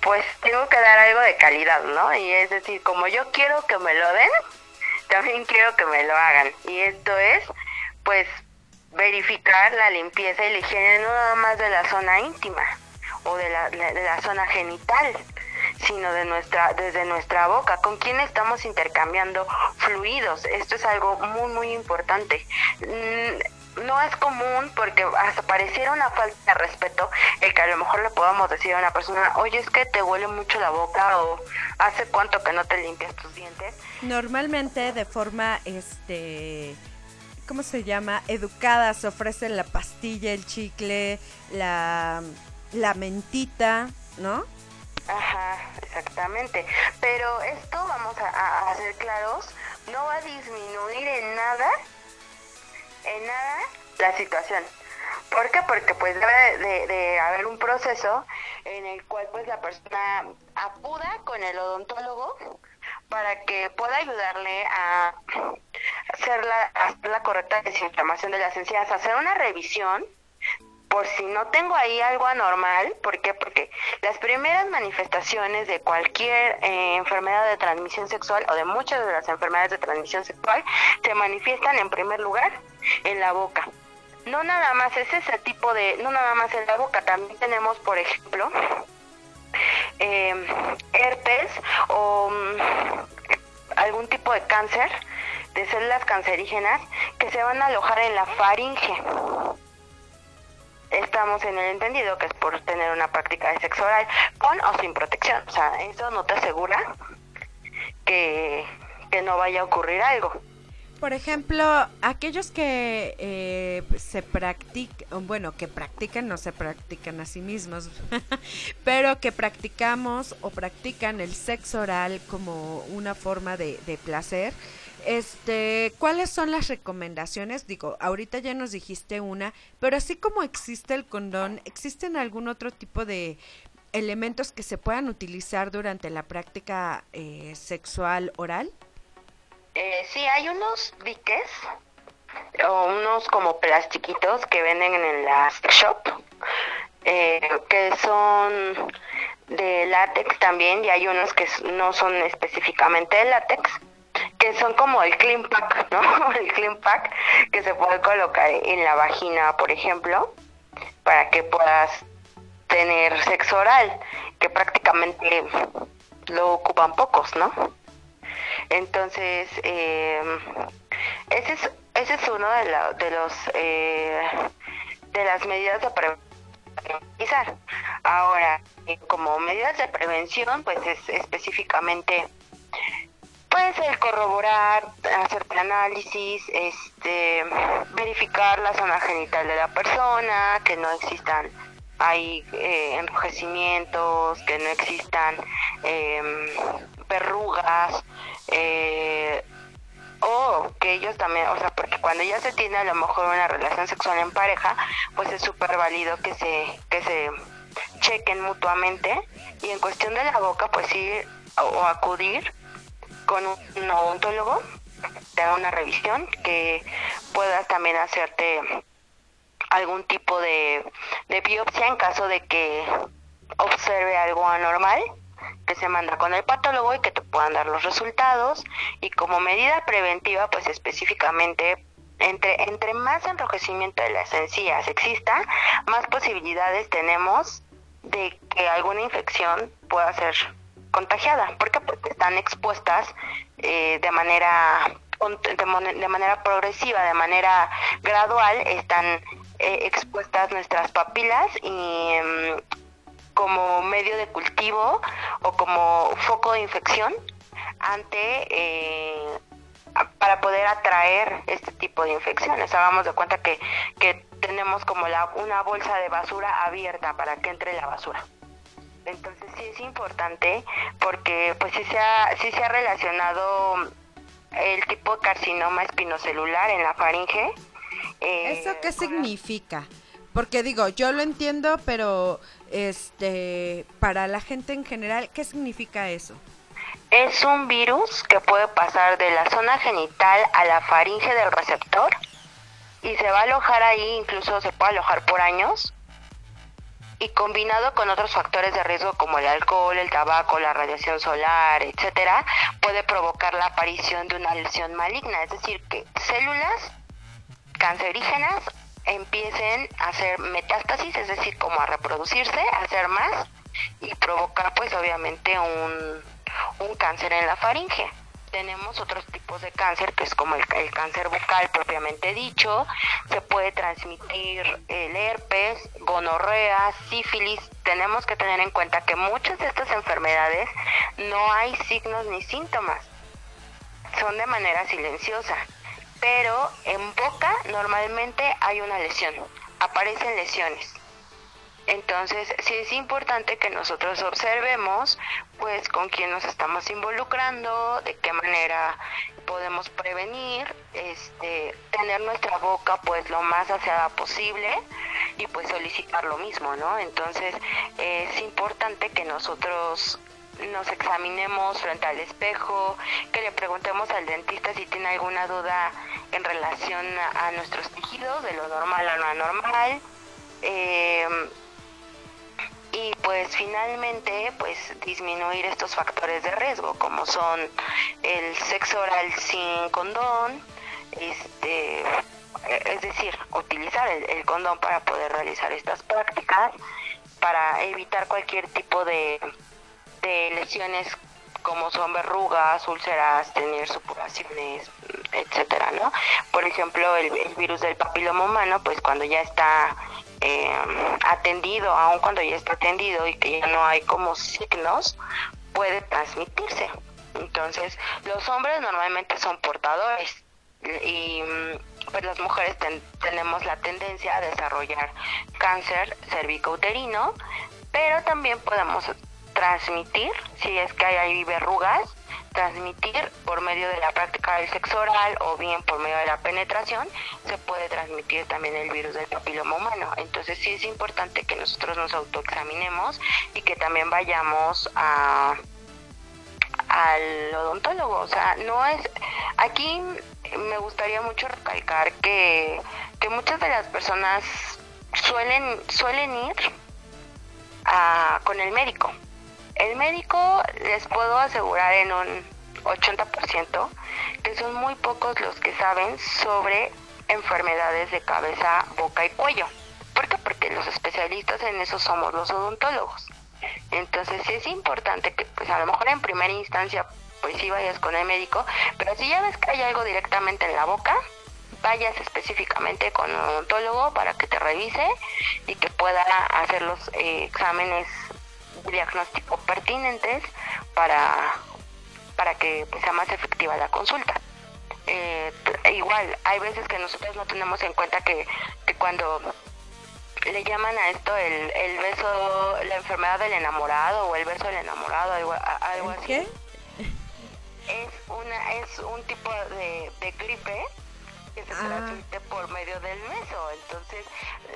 P: pues tengo que dar algo de calidad, ¿no? Y es decir, como yo quiero que me lo den, también quiero que me lo hagan. Y esto es, pues, verificar la limpieza y la higiene no nada más de la zona íntima o de la, zona genital, sino de nuestra, desde nuestra boca, con quién estamos intercambiando fluidos. Esto es algo muy, muy importante. Mm, No es común porque hasta pareciera una falta de respeto el que a lo mejor le podamos decir a una persona, oye, es que te huele mucho la boca o hace cuánto que no te limpias tus dientes.
A: Normalmente de forma, este, ¿cómo se llama? Educada se ofrece la pastilla, el chicle, la, la mentita, ¿no?
P: Ajá, exactamente. Pero esto, vamos a, a- ser claros, no va a disminuir en nada, en nada, la situación. ¿Por qué? Porque pues debe de, de haber un proceso en el cual pues la persona acuda con el odontólogo para que pueda ayudarle a hacer la, hacer la correcta desinflamación de las encías, hacer una revisión por si no tengo ahí algo anormal, ¿por qué? Porque las primeras manifestaciones de cualquier eh, enfermedad de transmisión sexual o de muchas de las enfermedades de transmisión sexual se manifiestan en primer lugar en la boca. No nada más es ese tipo de, no nada más en la boca, también tenemos, por ejemplo, eh, herpes o mm, algún tipo de cáncer de células cancerígenas que se van a alojar en la faringe estamos en el entendido que es por tener una práctica de sexo oral con o sin protección. O sea, eso no te asegura que, que no vaya a ocurrir algo.
A: Por ejemplo, aquellos que eh, se practican, bueno, que practican, no se practican a sí mismos, pero que practicamos o practican el sexo oral como una forma de, de placer, este, ¿cuáles son las recomendaciones? Digo, ahorita ya nos dijiste una, pero así como existe el condón, ¿existen algún otro tipo de elementos que se puedan utilizar durante la práctica eh, sexual oral?
P: Eh, sí, hay unos diques o unos como plastiquitos que venden en la shop eh, que son de látex también y hay unos que no son específicamente de látex que son como el clean pack, ¿no? El clean pack que se puede colocar en la vagina, por ejemplo, para que puedas tener sexo oral, que prácticamente lo ocupan pocos, ¿no? Entonces, eh, ese es ese es uno de, la- de los eh, de las medidas de prevención. Ahora, como medidas de prevención, pues es específicamente puede ser corroborar, hacer análisis, este, verificar la zona genital de la persona, que no existan hay eh, enrojecimientos, que no existan em, verrugas, eh, o que ellos también, o sea, porque cuando ya se tiene a lo mejor una relación sexual en pareja, pues es súper válido que se, que se chequen mutuamente y en cuestión de la boca, pues ir o, o acudir con un odontólogo, te haga una revisión, que puedas también hacerte algún tipo de, de biopsia en caso de que observe algo anormal que se manda con el patólogo y que te puedan dar los resultados. Y como medida preventiva pues específicamente entre entre más enrojecimiento de las encías exista más posibilidades tenemos de que alguna infección pueda ser contagiada porque están expuestas eh, de manera de, manera progresiva de manera gradual están eh, expuestas nuestras papilas y em, como medio de cultivo o como foco de infección ante eh, para poder atraer este tipo de infecciones. Hagamos de cuenta que, que tenemos como la, una bolsa de basura abierta para que entre la basura. Entonces sí es importante porque pues sí se ha, sí se ha relacionado el tipo de carcinoma espinocelular en la faringe. eh,
A: ¿Eso qué significa? Porque digo, yo lo entiendo, pero este para la gente en general, ¿qué significa eso?
P: Es un virus que puede pasar de la zona genital a la faringe del receptor y se va a alojar ahí, incluso se puede alojar por años. Y combinado con otros factores de riesgo como el alcohol, el tabaco, la radiación solar, etcétera, puede provocar la aparición de una lesión maligna, es decir, que células cancerígenas empiecen a hacer metástasis, es decir, como a reproducirse, a hacer más y provocar pues obviamente un, un cáncer en la faringe. Tenemos otros tipos de cáncer, que es como el, cáncer bucal propiamente dicho, se puede transmitir el herpes, gonorrea, sífilis. Tenemos que tener en cuenta que muchas de estas enfermedades no hay signos ni síntomas, son de manera silenciosa, pero en boca normalmente hay una lesión, aparecen lesiones. Entonces, sí es importante que nosotros observemos, pues, con quién nos estamos involucrando, de qué manera podemos prevenir, este, tener nuestra boca, pues, lo más aseada posible y, pues, solicitar lo mismo, ¿no? Entonces, es importante que nosotros nos examinemos frente al espejo, que le preguntemos al dentista si tiene alguna duda en relación a, nuestros tejidos, de lo normal a lo anormal. Eh, y pues finalmente pues disminuir estos factores de riesgo como son el sexo oral sin condón este es decir utilizar el, el condón para poder realizar estas prácticas para evitar cualquier tipo de, de lesiones como son verrugas, úlceras, tener supuraciones, etcétera, ¿no? Por ejemplo, el, el virus del papiloma humano, pues cuando ya está eh, atendido, aun cuando ya está atendido y que ya no hay como signos, puede transmitirse. Entonces, los hombres normalmente son portadores y pues las mujeres ten- tenemos la tendencia a desarrollar cáncer cervicouterino, pero también podemos transmitir, si es que hay ahí verrugas, transmitir por medio de la práctica del sexo oral o bien por medio de la penetración, se puede transmitir también el virus del papiloma humano. Entonces sí es importante que nosotros nos autoexaminemos y que también vayamos a al odontólogo, o sea, no es aquí me gustaría mucho recalcar que, que muchas de las personas suelen suelen ir a- con el médico. El médico les puedo asegurar en un 80% que son muy pocos los que saben sobre enfermedades de cabeza, boca y cuello. ¿Por qué? Porque los especialistas en eso somos los odontólogos. Entonces sí es importante que pues a lo mejor en primera instancia pues sí vayas con el médico, pero si ya ves que hay algo directamente en la boca, vayas específicamente con un odontólogo para que te revise y que pueda hacer los eh, exámenes diagnósticos pertinentes para, para que pues, sea más efectiva la consulta. Eh, igual, hay veces que nosotros no tenemos en cuenta que, que cuando le llaman a esto el, el beso, la enfermedad del enamorado o el beso del enamorado, algo, algo así.
A: ¿Qué?
P: Es, una, es un tipo de, de gripe que se
A: Ah.
P: transmite por medio del beso. Entonces,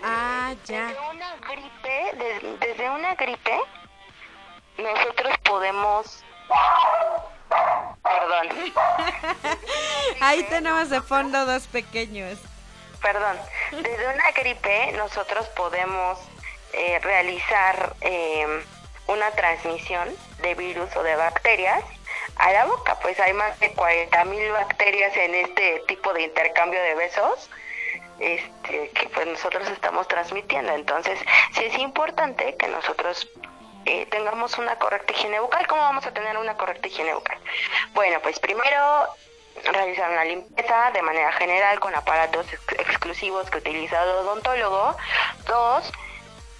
A: Ah, ya.
P: desde una gripe, des- desde una gripe, nosotros podemos... Perdón.
A: Ahí tenemos de fondo dos pequeños.
P: Perdón. Desde una gripe nosotros podemos eh, realizar eh, una transmisión de virus o de bacterias a la boca. Pues hay más de 40.000 bacterias en este tipo de intercambio de besos este, que pues nosotros estamos transmitiendo. Entonces, sí es importante que nosotros eh, tengamos una correcta higiene bucal. ¿Cómo vamos a tener una correcta higiene bucal? Bueno, pues primero realizar una limpieza de manera general con aparatos ex- exclusivos que utiliza el odontólogo. Dos,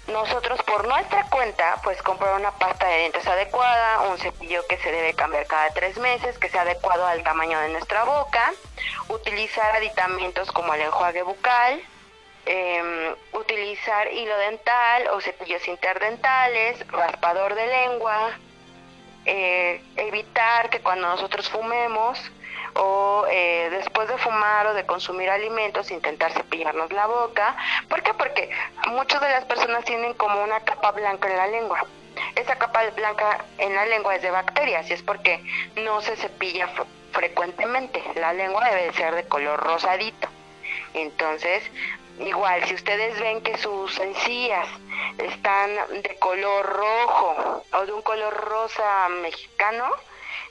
P: nosotros por nuestra cuenta, pues comprar una pasta de dientes adecuada, un cepillo que se debe cambiar cada tres meses, que sea adecuado al tamaño de nuestra boca, utilizar aditamentos como el enjuague bucal, em, utilizar hilo dental o cepillos interdentales, raspador de lengua, eh, evitar que cuando nosotros fumemos o eh, después de fumar o de consumir alimentos intentar cepillarnos la boca. ¿Por qué? Porque muchas de las personas tienen como una capa blanca en la lengua. Esa capa blanca en la lengua es de bacterias y es porque no se cepilla fre- frecuentemente. La lengua debe de ser de color rosadito. Entonces, igual, si ustedes ven que sus encías están de color rojo o de un color rosa mexicano,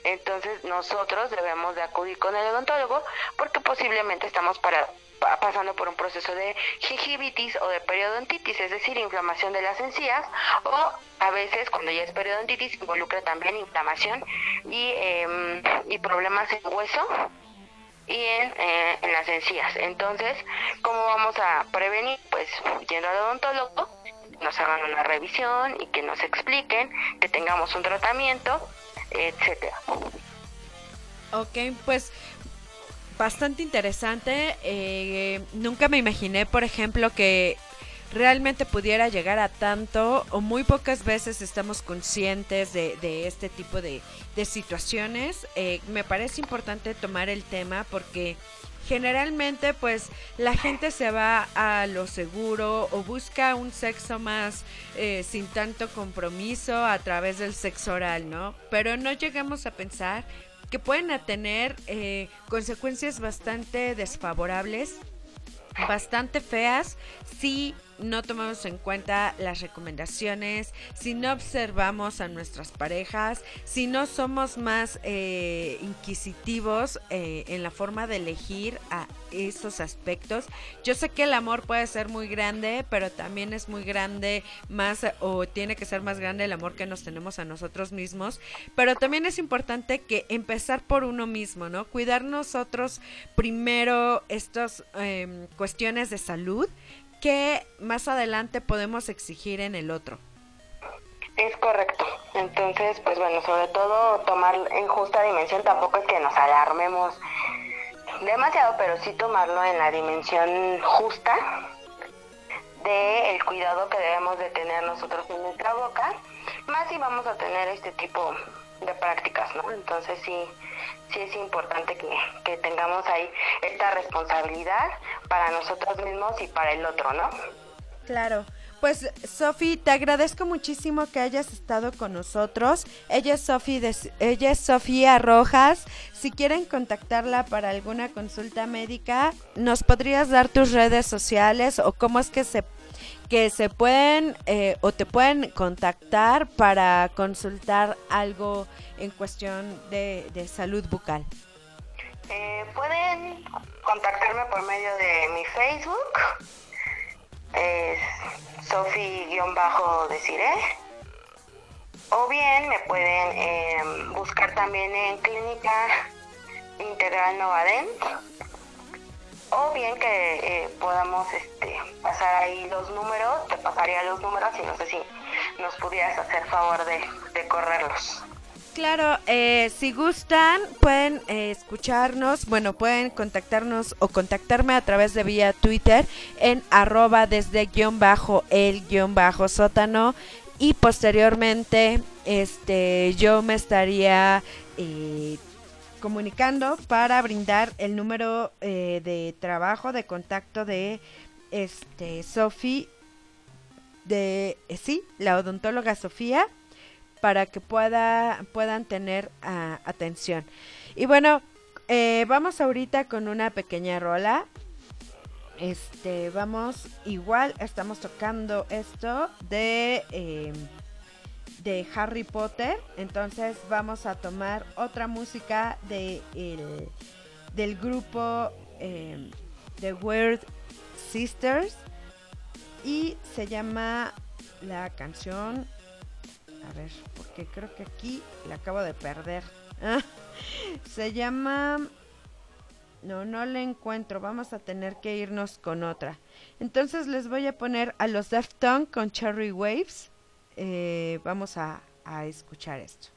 P: entonces nosotros debemos de acudir con el odontólogo porque posiblemente estamos para, pa- pasando por un proceso de gingivitis o de periodontitis, es decir, inflamación de las encías o a veces cuando ya es periodontitis involucra también inflamación y, em, y problemas en hueso y en, eh, en las encías. Entonces, ¿cómo vamos a prevenir? Pues yendo al odontólogo, nos hagan una revisión y que nos expliquen, que tengamos un tratamiento, etcétera.
A: Ok, pues bastante interesante. Eh, nunca me imaginé, por ejemplo, que realmente pudiera llegar a tanto o muy pocas veces estamos conscientes de, de este tipo de, de situaciones. Eh, me parece importante tomar el tema porque generalmente pues la gente se va a lo seguro o busca un sexo más eh, sin tanto compromiso a través del sexo oral, ¿no? Pero no llegamos a pensar que pueden tener eh, consecuencias bastante desfavorables, bastante feas, si no tomamos en cuenta las recomendaciones, si no observamos a nuestras parejas, si no somos más eh, inquisitivos eh, en la forma de elegir a esos aspectos. Yo sé que el amor puede ser muy grande, pero también es muy grande más o tiene que ser más grande el amor que nos tenemos a nosotros mismos, pero también es importante que empezar por uno mismo, ¿no? Cuidar nosotros primero estas em, cuestiones de salud que más adelante podemos exigir en el otro.
P: Es correcto. Entonces, pues bueno, sobre todo tomar en justa dimensión, tampoco es que nos alarmemos demasiado, pero sí tomarlo en la dimensión justa de el cuidado que debemos de tener nosotros en nuestra boca, más si vamos a tener este tipo de prácticas, ¿no? Entonces sí, sí es importante que, que tengamos ahí esta responsabilidad para nosotros mismos y para el otro, ¿no?
A: Claro. Pues Sofi, te agradezco muchísimo que hayas estado con nosotros. Ella es Sofi de- ella es Sofía Rojas. Si quieren contactarla para alguna consulta médica, ¿nos podrías dar tus redes sociales o cómo es que se que se pueden eh, o te pueden contactar para consultar algo en cuestión de, de salud bucal?
P: Eh, pueden contactarme por medio de mi Facebook, es Sofi-Desiree, o bien me pueden eh, buscar también en Clínica Integral Novadent, o bien que eh, podamos este, pasar ahí los números, te pasaría los números y no sé si nos pudieras hacer favor de, de correrlos.
A: Claro, eh, si gustan, pueden eh, escucharnos, bueno, pueden contactarnos o contactarme a través de vía Twitter en arroba desde guion bajo el guion bajo sótano y posteriormente este yo me estaría comunicando para brindar el número eh, de trabajo de contacto de este Sofi de eh, sí la odontóloga Sofía para que pueda puedan tener ah, atención. Y bueno eh, vamos ahorita con una pequeña rola. Este vamos igual estamos tocando esto de eh, de Harry Potter. Entonces vamos a tomar otra música de el- del grupo eh, The Weird Sisters. Y se llama la canción a ver porque creo que aquí la acabo de perder. Se llama no no la encuentro vamos a tener que irnos con otra. Entonces les voy a poner a los Deftones con Cherry Waves Eh, vamos a, a escuchar esto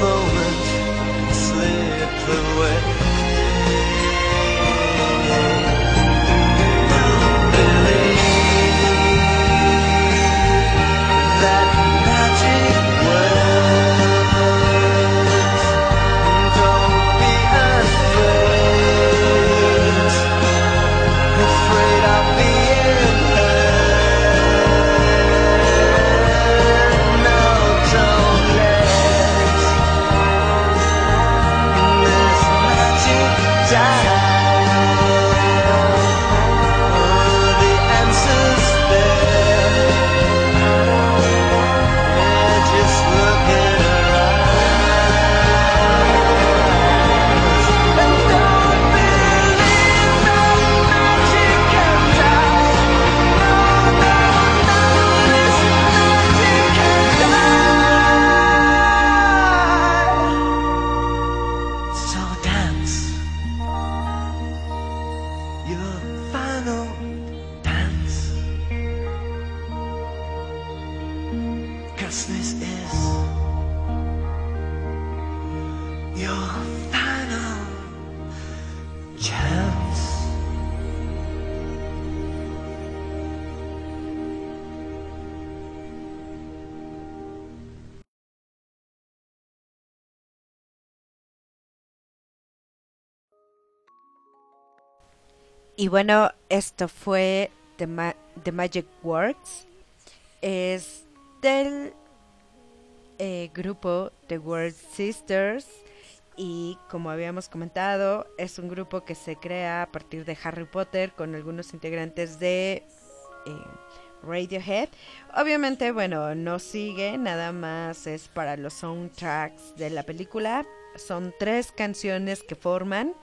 Q: moment slip away.
A: Y bueno, esto fue The, The Magic Works. Es del eh, grupo The World Sisters. Y como habíamos comentado, es un grupo que se crea a partir de Harry Potter con algunos integrantes de eh, Radiohead. Obviamente, bueno, no sigue, nada más es para los soundtracks de la película. Son tres canciones que forman.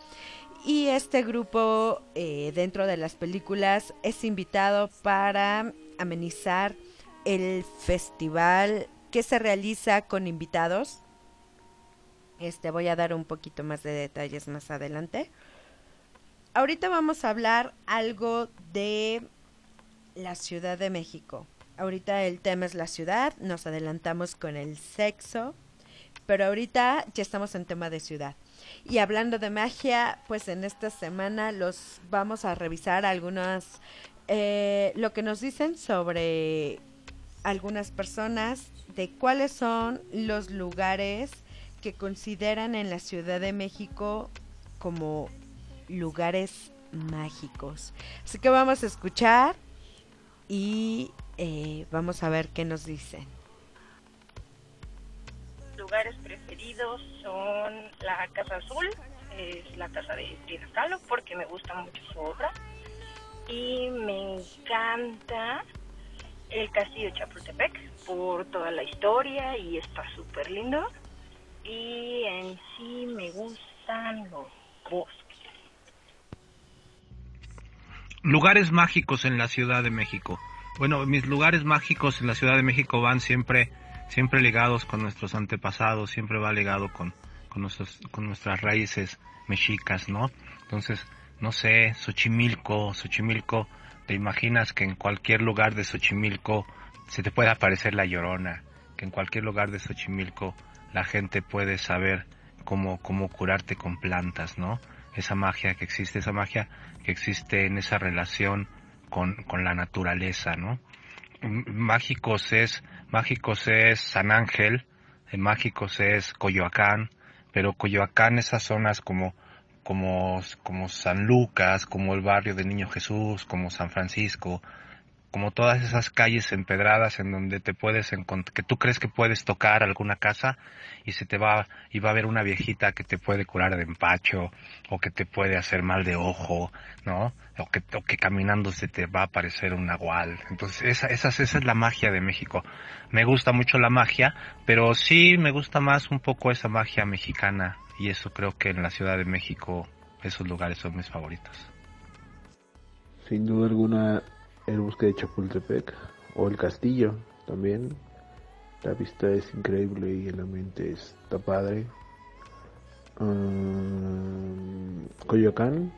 A: Y este grupo eh, dentro de las películas es invitado para amenizar el festival que se realiza con invitados. Este voy a dar un poquito más de detalles más adelante. Ahorita vamos a hablar algo de la Ciudad de México. Ahorita el tema es la ciudad, nos adelantamos con el sexo, pero ahorita ya estamos en tema de ciudad. Y hablando de magia, pues en esta semana los vamos a revisar algunas, eh, lo que nos dicen sobre algunas personas de cuáles son los lugares que consideran en la Ciudad de México como lugares mágicos. Así que vamos a escuchar y eh, vamos a ver qué nos dicen.
R: Lugares preferidos son la Casa Azul, es la casa de Frida Kahlo porque me gusta mucho su obra y me encanta el Castillo Chapultepec por toda la historia y está súper lindo y en sí me gustan los bosques.
S: Lugares mágicos en la Ciudad de México. Bueno, mis lugares mágicos en la Ciudad de México van siempre, siempre ligados con nuestros antepasados, siempre va ligado con, con, nuestros, con nuestras raíces mexicas, ¿no? Entonces, no sé, Xochimilco, Xochimilco, te imaginas que en cualquier lugar de Xochimilco se te puede aparecer la llorona, que en cualquier lugar de Xochimilco la gente puede saber cómo, cómo curarte con plantas, ¿no? Esa magia que existe, esa magia que existe en esa relación con, con la naturaleza, ¿no? Mágicos es, mágicos es San Ángel, eh, mágicos es Coyoacán, pero Coyoacán, esas zonas como, como, como San Lucas, como el barrio del Niño Jesús, como San Francisco, como todas esas calles empedradas en donde te puedes encontrar, que tú crees que puedes tocar alguna casa y se te va, y va a haber una viejita que te puede curar de empacho, o que te puede hacer mal de ojo, ¿no? O que, o que caminando se te va a aparecer un nahual. Entonces, esa, esa, esa es la magia de México. Me gusta mucho la magia, pero sí me gusta más un poco esa magia mexicana, y eso creo que en la Ciudad de México esos lugares son mis favoritos.
T: Sin duda alguna, el bosque de Chapultepec o el castillo también. La vista es increíble y el ambiente está padre. Mm, Coyoacán,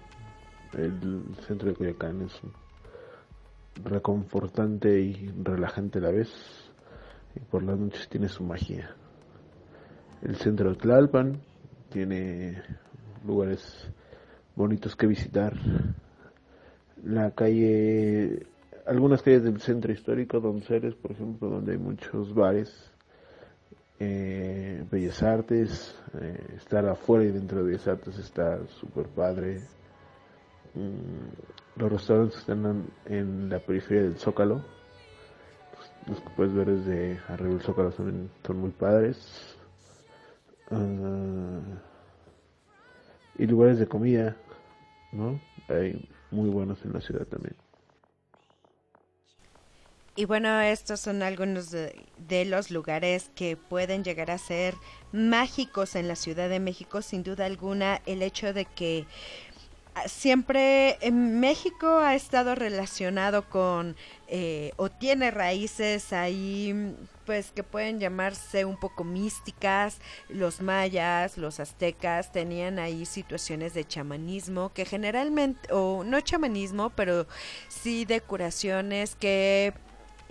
T: el centro de Coyoacán es reconfortante y relajante a la vez. Y por las noches tiene su magia. El centro de Tlalpan tiene lugares bonitos que visitar. La calle, algunas calles del centro histórico, Donceles, por ejemplo, donde hay muchos bares, eh, Bellas Artes, eh, estar afuera y dentro de Bellas Artes está súper padre. Mm, los restaurantes están en, la periferia del Zócalo, los que puedes ver desde arriba del Zócalo son, son muy padres. Ah, y lugares de comida, ¿no? Hay muy buenos en la ciudad también.
A: Y bueno, estos son algunos de, los lugares que pueden llegar a ser mágicos en la Ciudad de México. Sin duda alguna, el hecho de que ah, siempre en México ha estado relacionado con eh, o tiene raíces ahí pues que pueden llamarse un poco místicas los mayas los aztecas tenían ahí situaciones de chamanismo que generalmente o no chamanismo pero sí de curaciones que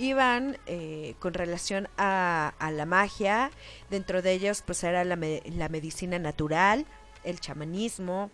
A: iban eh, con relación a, la magia dentro de ellos pues era la medicina natural el chamanismo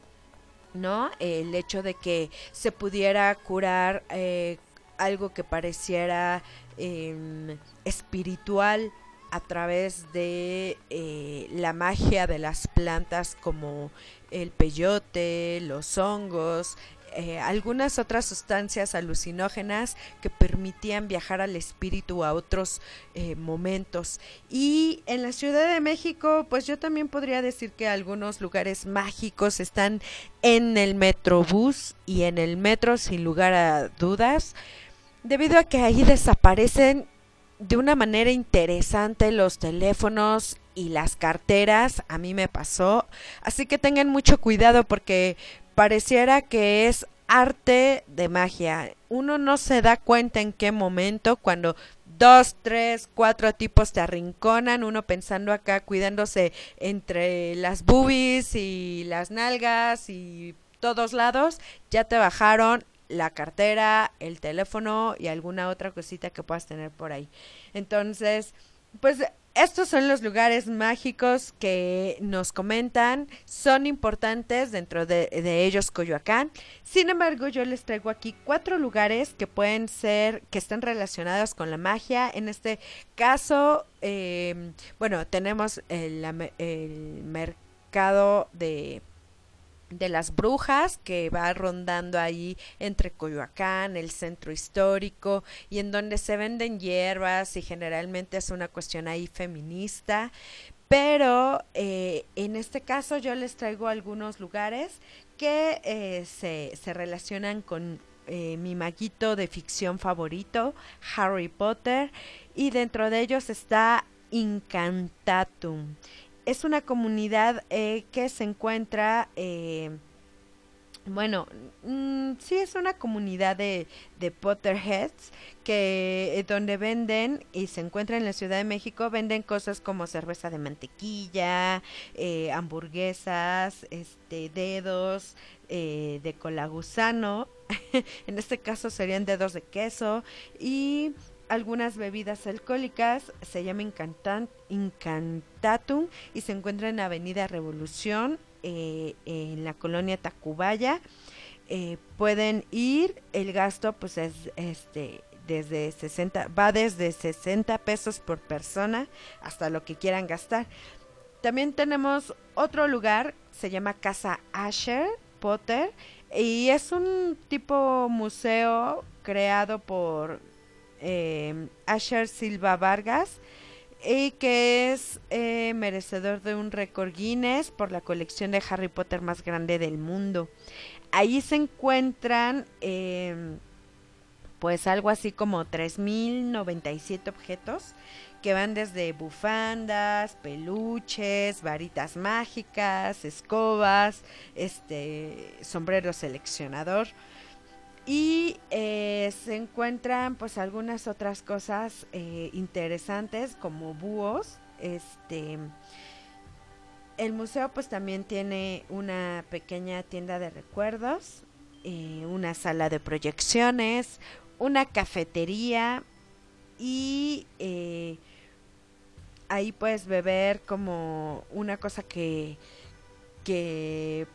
A: ¿no? El hecho de que se pudiera curar eh, algo que pareciera em, espiritual a través de eh, la magia de las plantas como el peyote, los hongos, eh, algunas otras sustancias alucinógenas que permitían viajar al espíritu a otros eh, momentos. Y en la Ciudad de México, pues yo también podría decir que algunos lugares mágicos están en el Metrobús y en el metro, sin lugar a dudas, debido a que ahí desaparecen de una manera interesante los teléfonos y las carteras, a mí me pasó, así que tengan mucho cuidado porque pareciera que es arte de magia. Uno no se da cuenta en qué momento cuando dos, tres, cuatro tipos te arrinconan, uno pensando acá cuidándose entre las boobies y las nalgas y todos lados, ya te bajaron la cartera, el teléfono y alguna otra cosita que puedas tener por ahí. Entonces, pues estos son los lugares mágicos que nos comentan, son importantes dentro de, ellos Coyoacán. Sin embargo, yo les traigo aquí cuatro lugares que pueden ser, que están relacionados con la magia. En este caso, eh, bueno, tenemos el mercado de de las brujas que va rondando ahí entre Coyoacán, el centro histórico y en donde se venden hierbas y generalmente es una cuestión ahí feminista. Pero eh, en este caso yo les traigo algunos lugares que eh, se, se relacionan con eh, mi maguito de ficción favorito, Harry Potter, y dentro de ellos está Incantatum. Es una comunidad eh, que se encuentra, eh, bueno, mm, sí es una comunidad de, de Potterheads que eh, donde venden y se encuentra en la Ciudad de México venden cosas como cerveza de mantequilla, eh, hamburguesas, este dedos eh, de cola gusano, en este caso serían dedos de queso y algunas bebidas alcohólicas, se llama Incantan- Incantatum y se encuentra en Avenida Revolución, eh, en la colonia Tacubaya. Eh, pueden ir, el gasto pues es este desde 60, va desde 60 pesos por persona hasta lo que quieran gastar. También tenemos otro lugar, se llama Casa Asher Potter y es un tipo museo creado por eh, Asher Silva Vargas y que es eh, merecedor de un récord Guinness por la colección de Harry Potter más grande del mundo. Ahí se encuentran eh, pues algo así como 3.097 objetos que van desde bufandas, peluches, varitas mágicas, escobas, este sombrero seleccionador y eh, se encuentran pues algunas otras cosas eh, interesantes como búhos este el museo pues también tiene una pequeña tienda de recuerdos eh, una sala de proyecciones una cafetería y ahí puedes beber como una cosa que que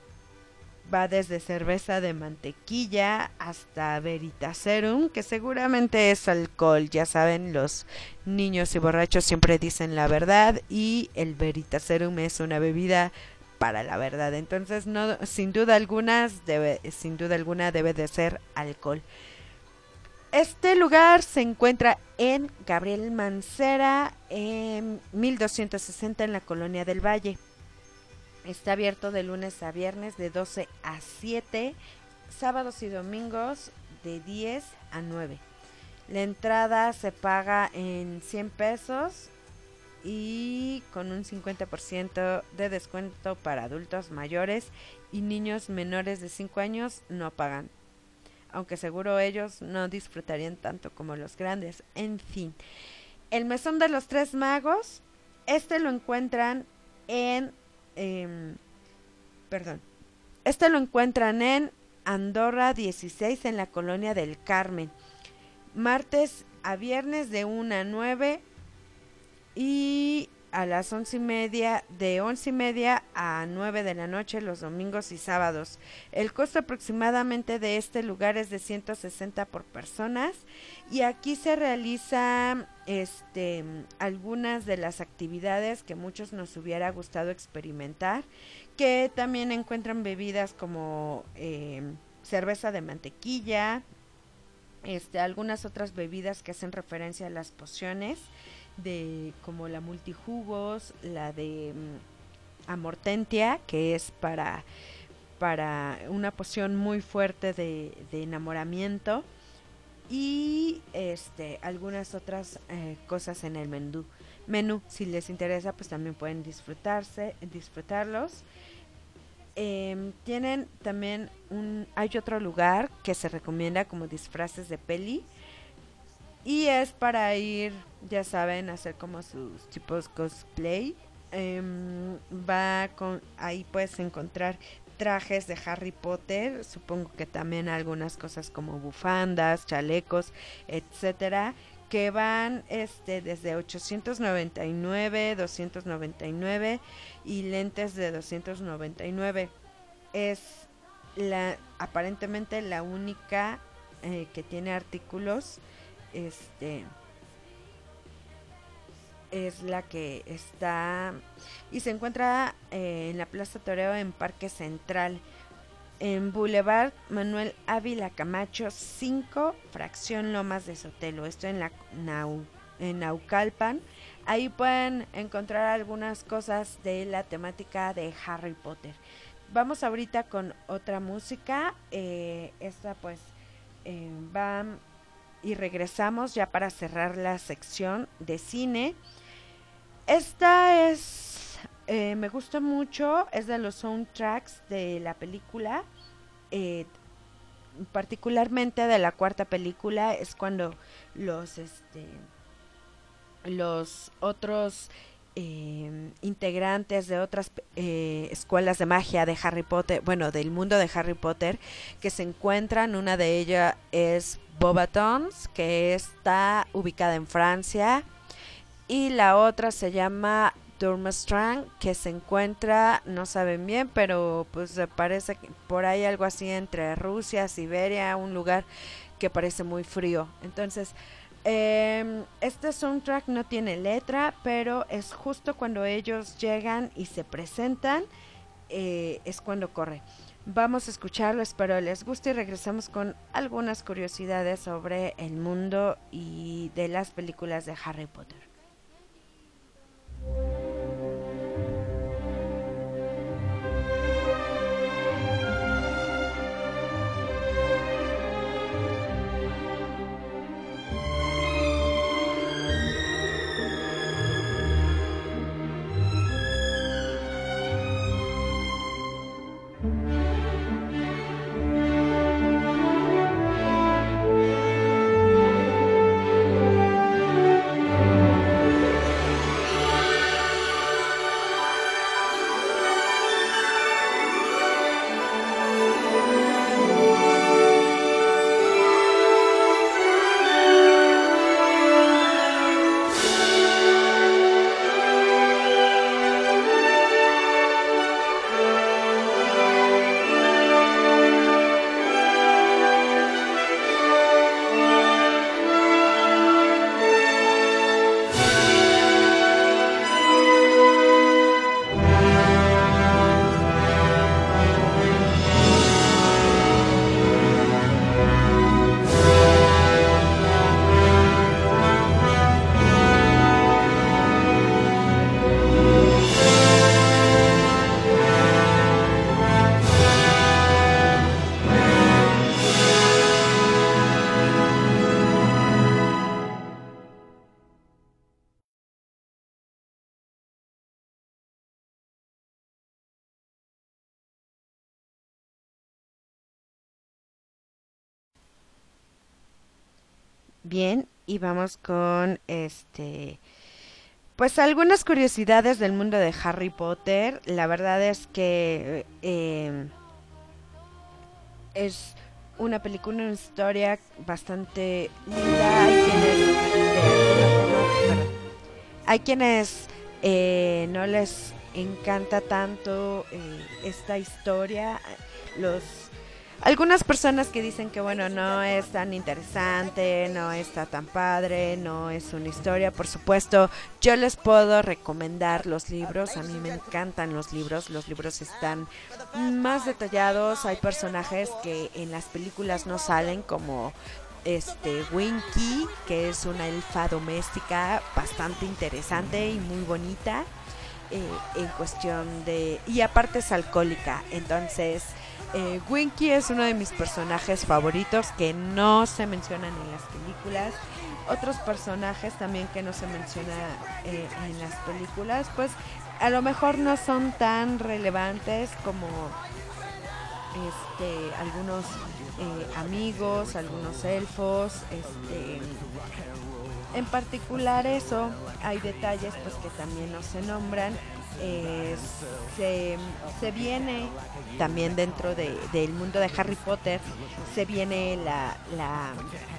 A: va desde cerveza de mantequilla hasta Veritaserum, que seguramente es alcohol, ya saben, los niños y borrachos siempre dicen la verdad y el Veritaserum es una bebida para la verdad. Entonces, no sin duda alguna debe sin duda alguna debe de ser alcohol. Este lugar se encuentra en Gabriel Mancera, en 1260 en la colonia del Valle. Está abierto de lunes a viernes de 12 a 7, sábados y domingos de 10 a 9. La entrada se paga en 100 pesos y con un 50% de descuento para adultos mayores y niños menores de 5 años no pagan. Aunque seguro ellos no disfrutarían tanto como los grandes. En fin, el mesón de los tres magos, este lo encuentran en em, perdón. Este lo encuentran en Andorra 16 en la colonia del Carmen. Martes a viernes de 1 a 9 y a las once y media, de once y media a 9 de la noche los domingos y sábados. El costo aproximadamente de este lugar es de 160 por personas y aquí se realizan este algunas de las actividades que muchos nos hubiera gustado experimentar, que también encuentran bebidas como eh, cerveza de mantequilla, este, algunas otras bebidas que hacen referencia a las pociones de como la multijugos, la de mm, amortentia, que es para, para una poción muy fuerte de, enamoramiento y este algunas otras eh, cosas en el menú. Menú, si les interesa, pues también pueden disfrutarse, disfrutarlos. Em, tienen también un, hay otro lugar que se recomienda como disfraces de peli y es para ir, ya saben, hacer como sus tipos cosplay. Em, va con, ahí puedes encontrar trajes de Harry Potter, supongo que también algunas cosas como bufandas, chalecos, etcétera, que van este desde 899, 299 y lentes de 299. Es la aparentemente la única eh, que tiene artículos este es la que está y se encuentra eh, en la Plaza Toreo en Parque Central. en Boulevard Manuel Ávila Camacho 5, fracción Lomas de Sotelo. Esto en la en Naucalpan. Ahí pueden encontrar algunas cosas de la temática de Harry Potter. Vamos ahorita con otra música. eh, esta pues eh, va y regresamos ya para cerrar la sección de cine. Esta es, eh, me gusta mucho, es de los soundtracks de la película, eh, particularmente de la cuarta película, es cuando los, este, los otros eh, integrantes de otras escuelas de magia de Harry Potter, bueno, del mundo de Harry Potter, que se encuentran. Una de ellas es Bobatons, que está ubicada en Francia. Y la otra se llama Durmstrang, que se encuentra, no saben bien, pero pues parece que por ahí algo así entre Rusia, Siberia, un lugar que parece muy frío. Entonces, eh, este soundtrack no tiene letra, pero es justo cuando ellos llegan y se presentan, eh, es cuando corre. Vamos a escucharlo, espero les guste y regresamos con algunas curiosidades sobre el mundo y de las películas de Harry Potter. Bien, y vamos con este pues algunas curiosidades del mundo de Harry Potter. La verdad es que eh, es una película, una historia bastante linda. Hay quienes, quienes eh, no les encanta tanto eh, esta historia. Los algunas personas que dicen que bueno no es tan interesante, no está tan padre, no es una historia, por supuesto, yo les puedo recomendar los libros, a mí me encantan los libros, los libros están más detallados, hay personajes que en las películas no salen como este Winky, que es una elfa doméstica bastante interesante y muy bonita eh, en cuestión de y aparte es alcohólica, entonces eh, Winky es uno de mis personajes favoritos que no se mencionan en las películas. Otros personajes también que no se menciona eh, en las películas, pues a lo mejor no son tan relevantes como este algunos eh, amigos, algunos elfos, este en particular eso, hay detalles pues que también no se nombran. Eh, se, se viene también dentro de- del mundo de Harry Potter, se viene la, la,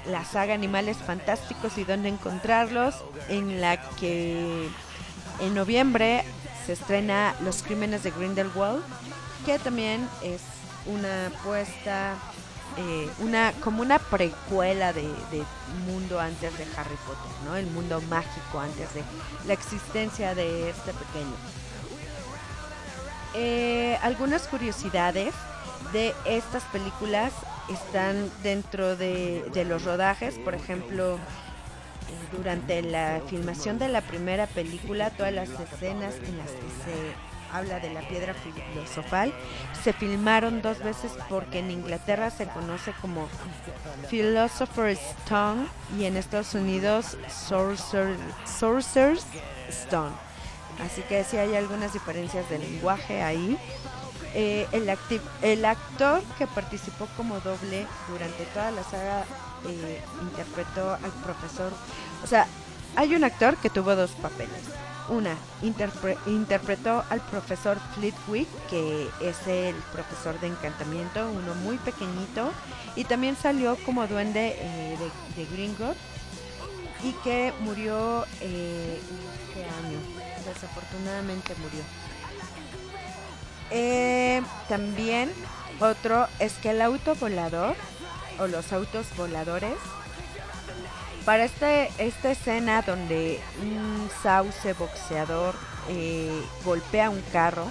A: la saga Animales Fantásticos y dónde encontrarlos, en la que en noviembre se estrena Los Crímenes de Grindelwald, que también es una apuesta, eh, una como una precuela de, de mundo antes de Harry Potter, ¿no? El mundo mágico antes de la existencia de este pequeño. Eh, algunas curiosidades de estas películas están dentro de, los rodajes, por ejemplo, eh, durante la filmación de la primera película, todas las escenas en las que se habla de la piedra filosofal se filmaron dos veces porque en Inglaterra se conoce como Philosopher's Stone y en Estados Unidos Sorcerer- Sorcerer's Stone. Así que sí hay algunas diferencias de lenguaje ahí. Eh, el, el actor que participó como doble durante toda la saga eh, interpretó al profesor. O sea, hay un actor que tuvo dos papeles. Una, interpre- interpretó al profesor Flitwick, que es el profesor de encantamiento, uno muy pequeñito, y también salió como duende eh, de, de Gringotts y que murió eh, en este año. Desafortunadamente murió. Eh, también otro es que el auto volador o los autos voladores para este esta escena donde un sauce boxeador eh, golpea un carro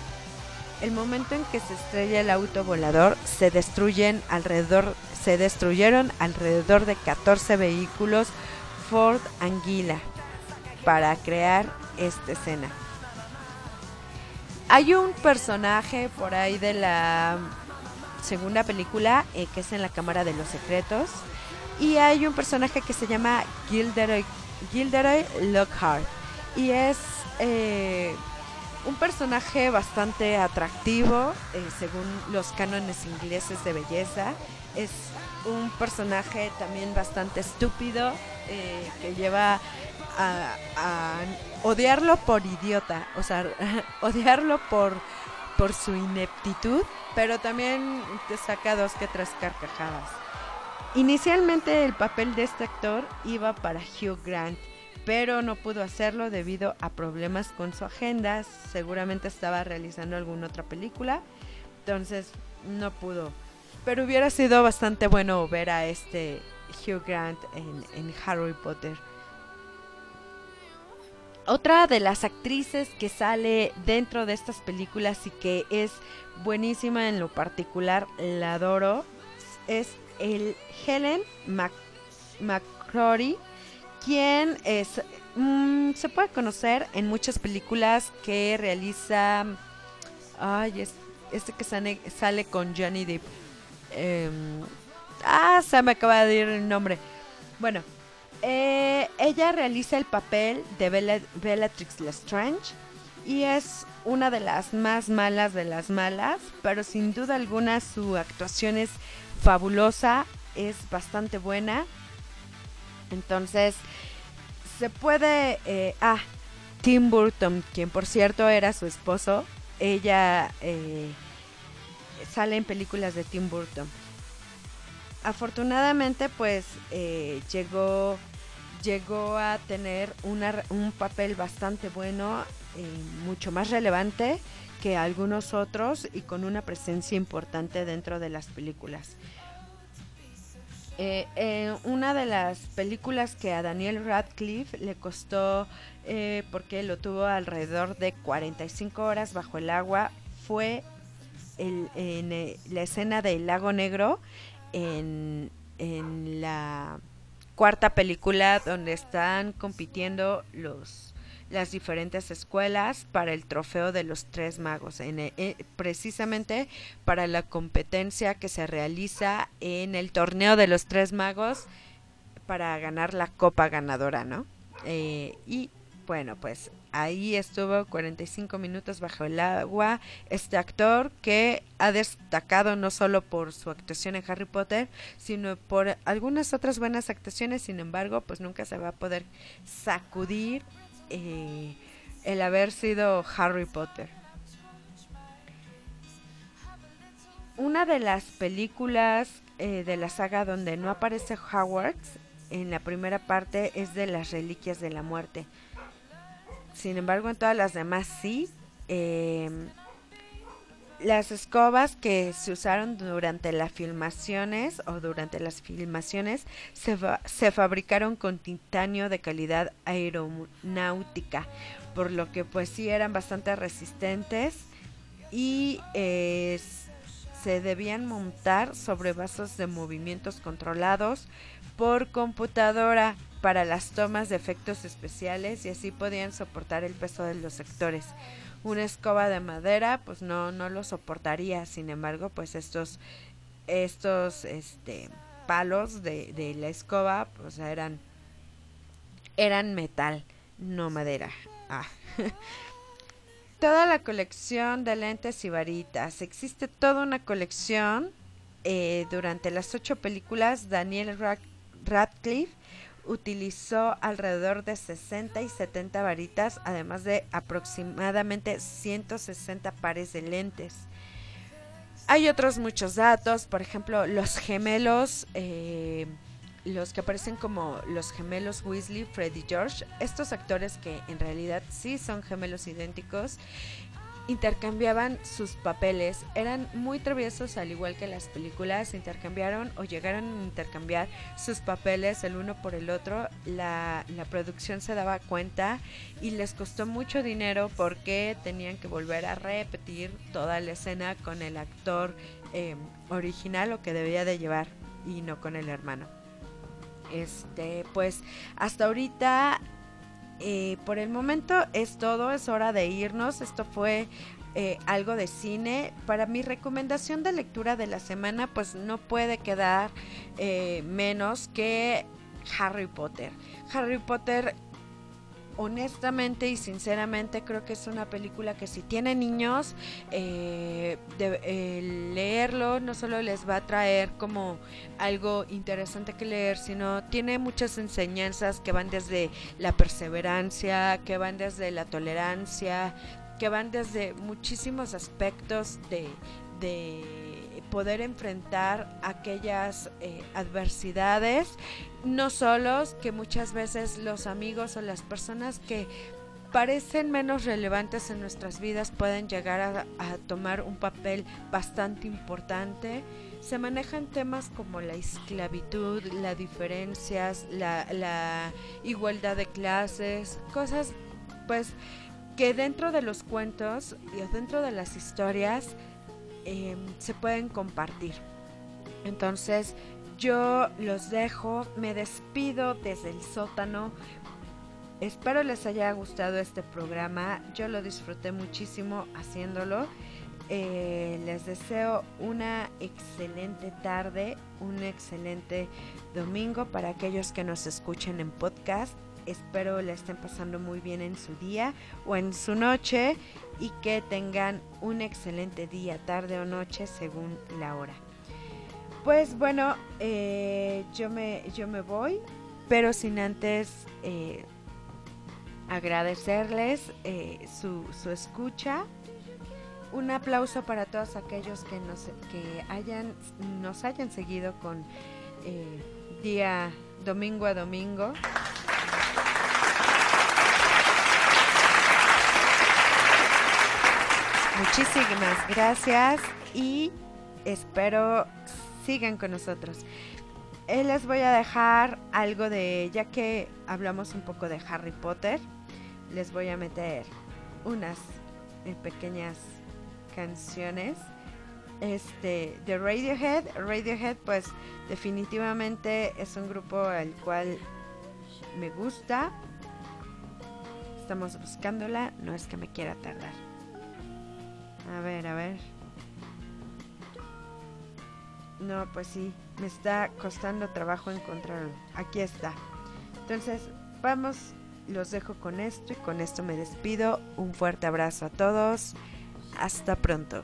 A: el momento en que se estrella el auto volador se destruyen alrededor se destruyeron alrededor de 14 vehículos Ford Anguila para crear esta escena. Hay un personaje por ahí de la segunda película eh, que es en la Cámara de los Secretos y hay un personaje que se llama Gilderoy, Lockhart y es eh, un personaje bastante atractivo eh, según los cánones ingleses de belleza. Es un personaje también bastante estúpido que lleva a, odiarlo por idiota, o sea, odiarlo por, por su ineptitud, pero también te saca dos que tres carcajadas. Inicialmente el papel de este actor iba para Hugh Grant, pero no pudo hacerlo debido a problemas con su agenda, seguramente estaba realizando alguna otra película, entonces no pudo. Pero hubiera sido bastante bueno ver a este Hugh Grant en, en Harry Potter. Otra de las actrices que sale dentro de estas películas y que es buenísima en lo particular, la adoro, es el Helen Mac McCrory, quien es, mm, se puede conocer en muchas películas que realiza, ay, es, este que sale, sale con Johnny Depp. Em, ah, se me acaba de ir el nombre. Bueno, eh, ella realiza el papel de Bella- Bellatrix Lestrange y es una de las más malas de las malas, pero sin duda alguna su actuación es fabulosa, es bastante buena. Entonces, se puede... eh, ah, Tim Burton, quien por cierto era su esposo, ella eh, sale en películas de Tim Burton. Afortunadamente, pues eh, llegó, llegó a tener una- un papel bastante bueno, eh, mucho más relevante que algunos otros y con una presencia importante dentro de las películas. Eh, eh, una de las películas que a Daniel Radcliffe le costó, eh, porque lo tuvo alrededor de 45 horas bajo el agua, fue el- en la escena del lago negro en, en la cuarta película donde están compitiendo los las diferentes escuelas para el trofeo de los tres magos, en, e- eh, precisamente para la competencia que se realiza en el torneo de los tres magos para ganar la copa ganadora, ¿no? Eh, y bueno, pues ahí estuvo 45 minutos bajo el agua este actor que ha destacado no solo por su actuación en Harry Potter, sino por algunas otras buenas actuaciones, sin embargo, pues nunca se va a poder sacudir eh, el haber sido Harry Potter. Una de las películas eh, de la saga donde no aparece Howard en la primera parte es de las Reliquias de la Muerte. Sin embargo, en todas las demás sí. Eh, las escobas que se usaron durante las filmaciones o durante las filmaciones se, se fabricaron con titanio de calidad aeronáutica, por lo que pues sí eran bastante resistentes y se debían montar sobre vasos de movimientos controlados por computadora para las tomas de efectos especiales y así podían soportar el peso de los sectores. Una escoba de madera pues no no lo soportaría, sin embargo, pues estos estos este palos de, de la escoba pues eran eran metal, no madera. Ah. toda la colección de lentes y varitas. Existe toda una colección. eh, durante las ocho películas, Daniel Rad- Radcliffe utilizó alrededor de 60 y 70 varitas, además de aproximadamente 160 pares de lentes. Hay otros muchos datos, por ejemplo, los gemelos, eh, los que aparecen como los gemelos Weasley, Fred y George, estos actores que en realidad sí son gemelos idénticos, intercambiaban sus papeles, eran muy traviesos al igual que las películas, intercambiaron o llegaron a intercambiar sus papeles el uno por el otro, la, la producción se daba cuenta y les costó mucho dinero porque tenían que volver a repetir toda la escena con el actor eh, original o que debía de llevar y no con el hermano. Este, pues hasta ahorita eh, por el momento es todo, es hora de irnos. Esto fue eh, algo de cine. Para mi recomendación de lectura de la semana, pues no puede quedar eh, menos que Harry Potter. Harry Potter, honestamente y sinceramente, creo que es una película que si tienen niños, eh, de- eh, leerlo no solo les va a traer como algo interesante que leer, sino tiene muchas enseñanzas que van desde la perseverancia, que van desde la tolerancia, que van desde muchísimos aspectos de, de poder enfrentar aquellas eh, adversidades, no solos, que muchas veces los amigos o las personas que parecen menos relevantes en nuestras vidas pueden llegar a, tomar un papel bastante importante. Se manejan temas como la esclavitud, las diferencias, la, igualdad de clases, cosas pues que dentro de los cuentos y dentro de las historias eh, se pueden compartir. Entonces yo los dejo, me despido desde el sótano. Espero les haya gustado este programa. Yo lo disfruté muchísimo haciéndolo. Eh, les deseo una excelente tarde, un excelente domingo para aquellos que nos escuchen en podcast. Espero le estén pasando muy bien en su día o en su noche y que tengan un excelente día, tarde o noche según la hora. Pues bueno, eh, yo, me, yo me voy, pero sin antes eh, agradecerles eh, su, su escucha. Un aplauso para todos aquellos que nos, que hayan, nos hayan seguido con día domingo a domingo. Muchísimas gracias y espero sigan con nosotros. Eh, les voy a dejar algo de, ya que hablamos un poco de Harry Potter, les voy a meter unas eh, pequeñas canciones. Este, de Radiohead. Radiohead, pues definitivamente es un grupo al cual me gusta. Estamos buscándola, no es que me quiera tardar. A ver, a ver. No, pues sí, me está costando trabajo encontrarlo. Aquí está. Entonces, vamos, los dejo con esto y con esto me despido. Un fuerte abrazo a todos. Hasta pronto.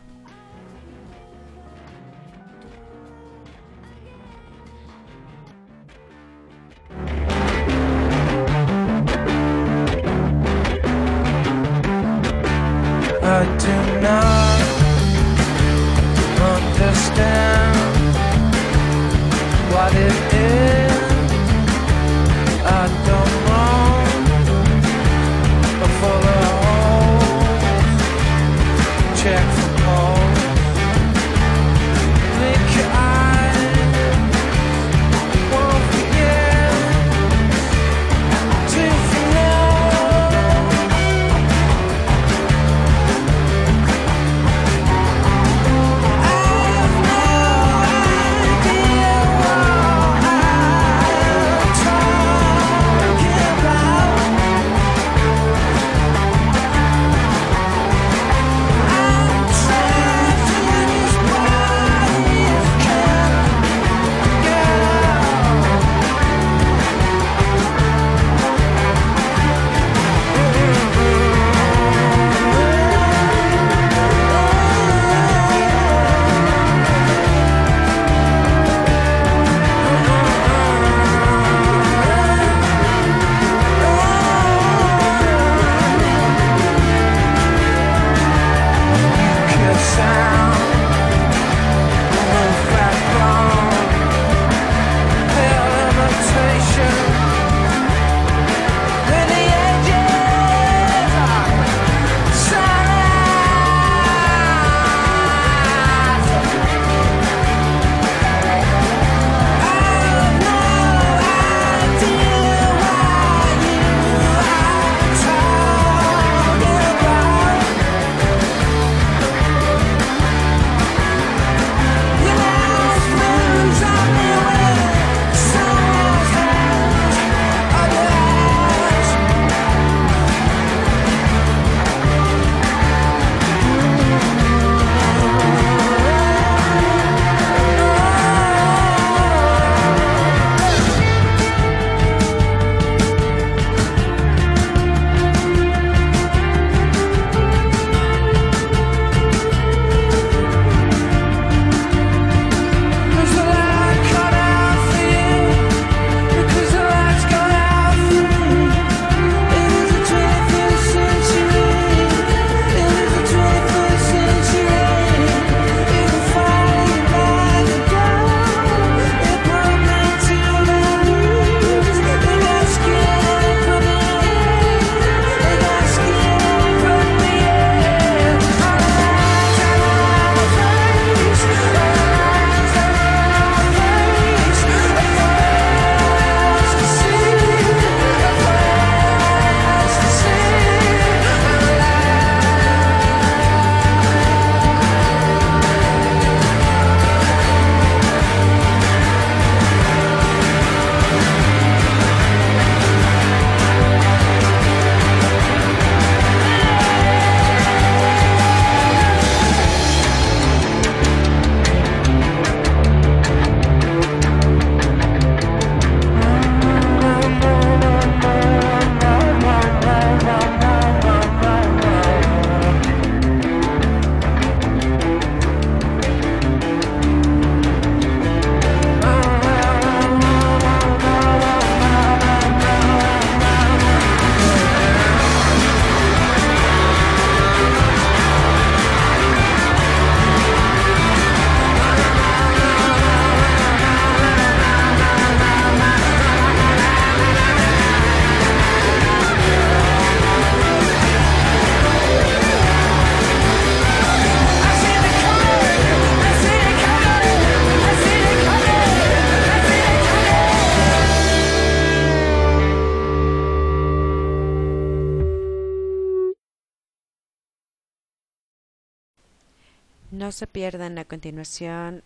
A: Se pierdan a continuación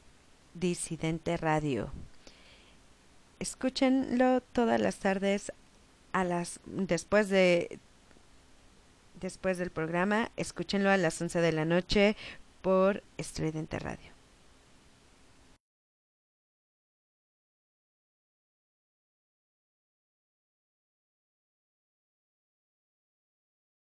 A: Disidente Radio. Escúchenlo todas las tardes a las después de después del programa, escúchenlo a las 11 de la noche por Estridente Radio.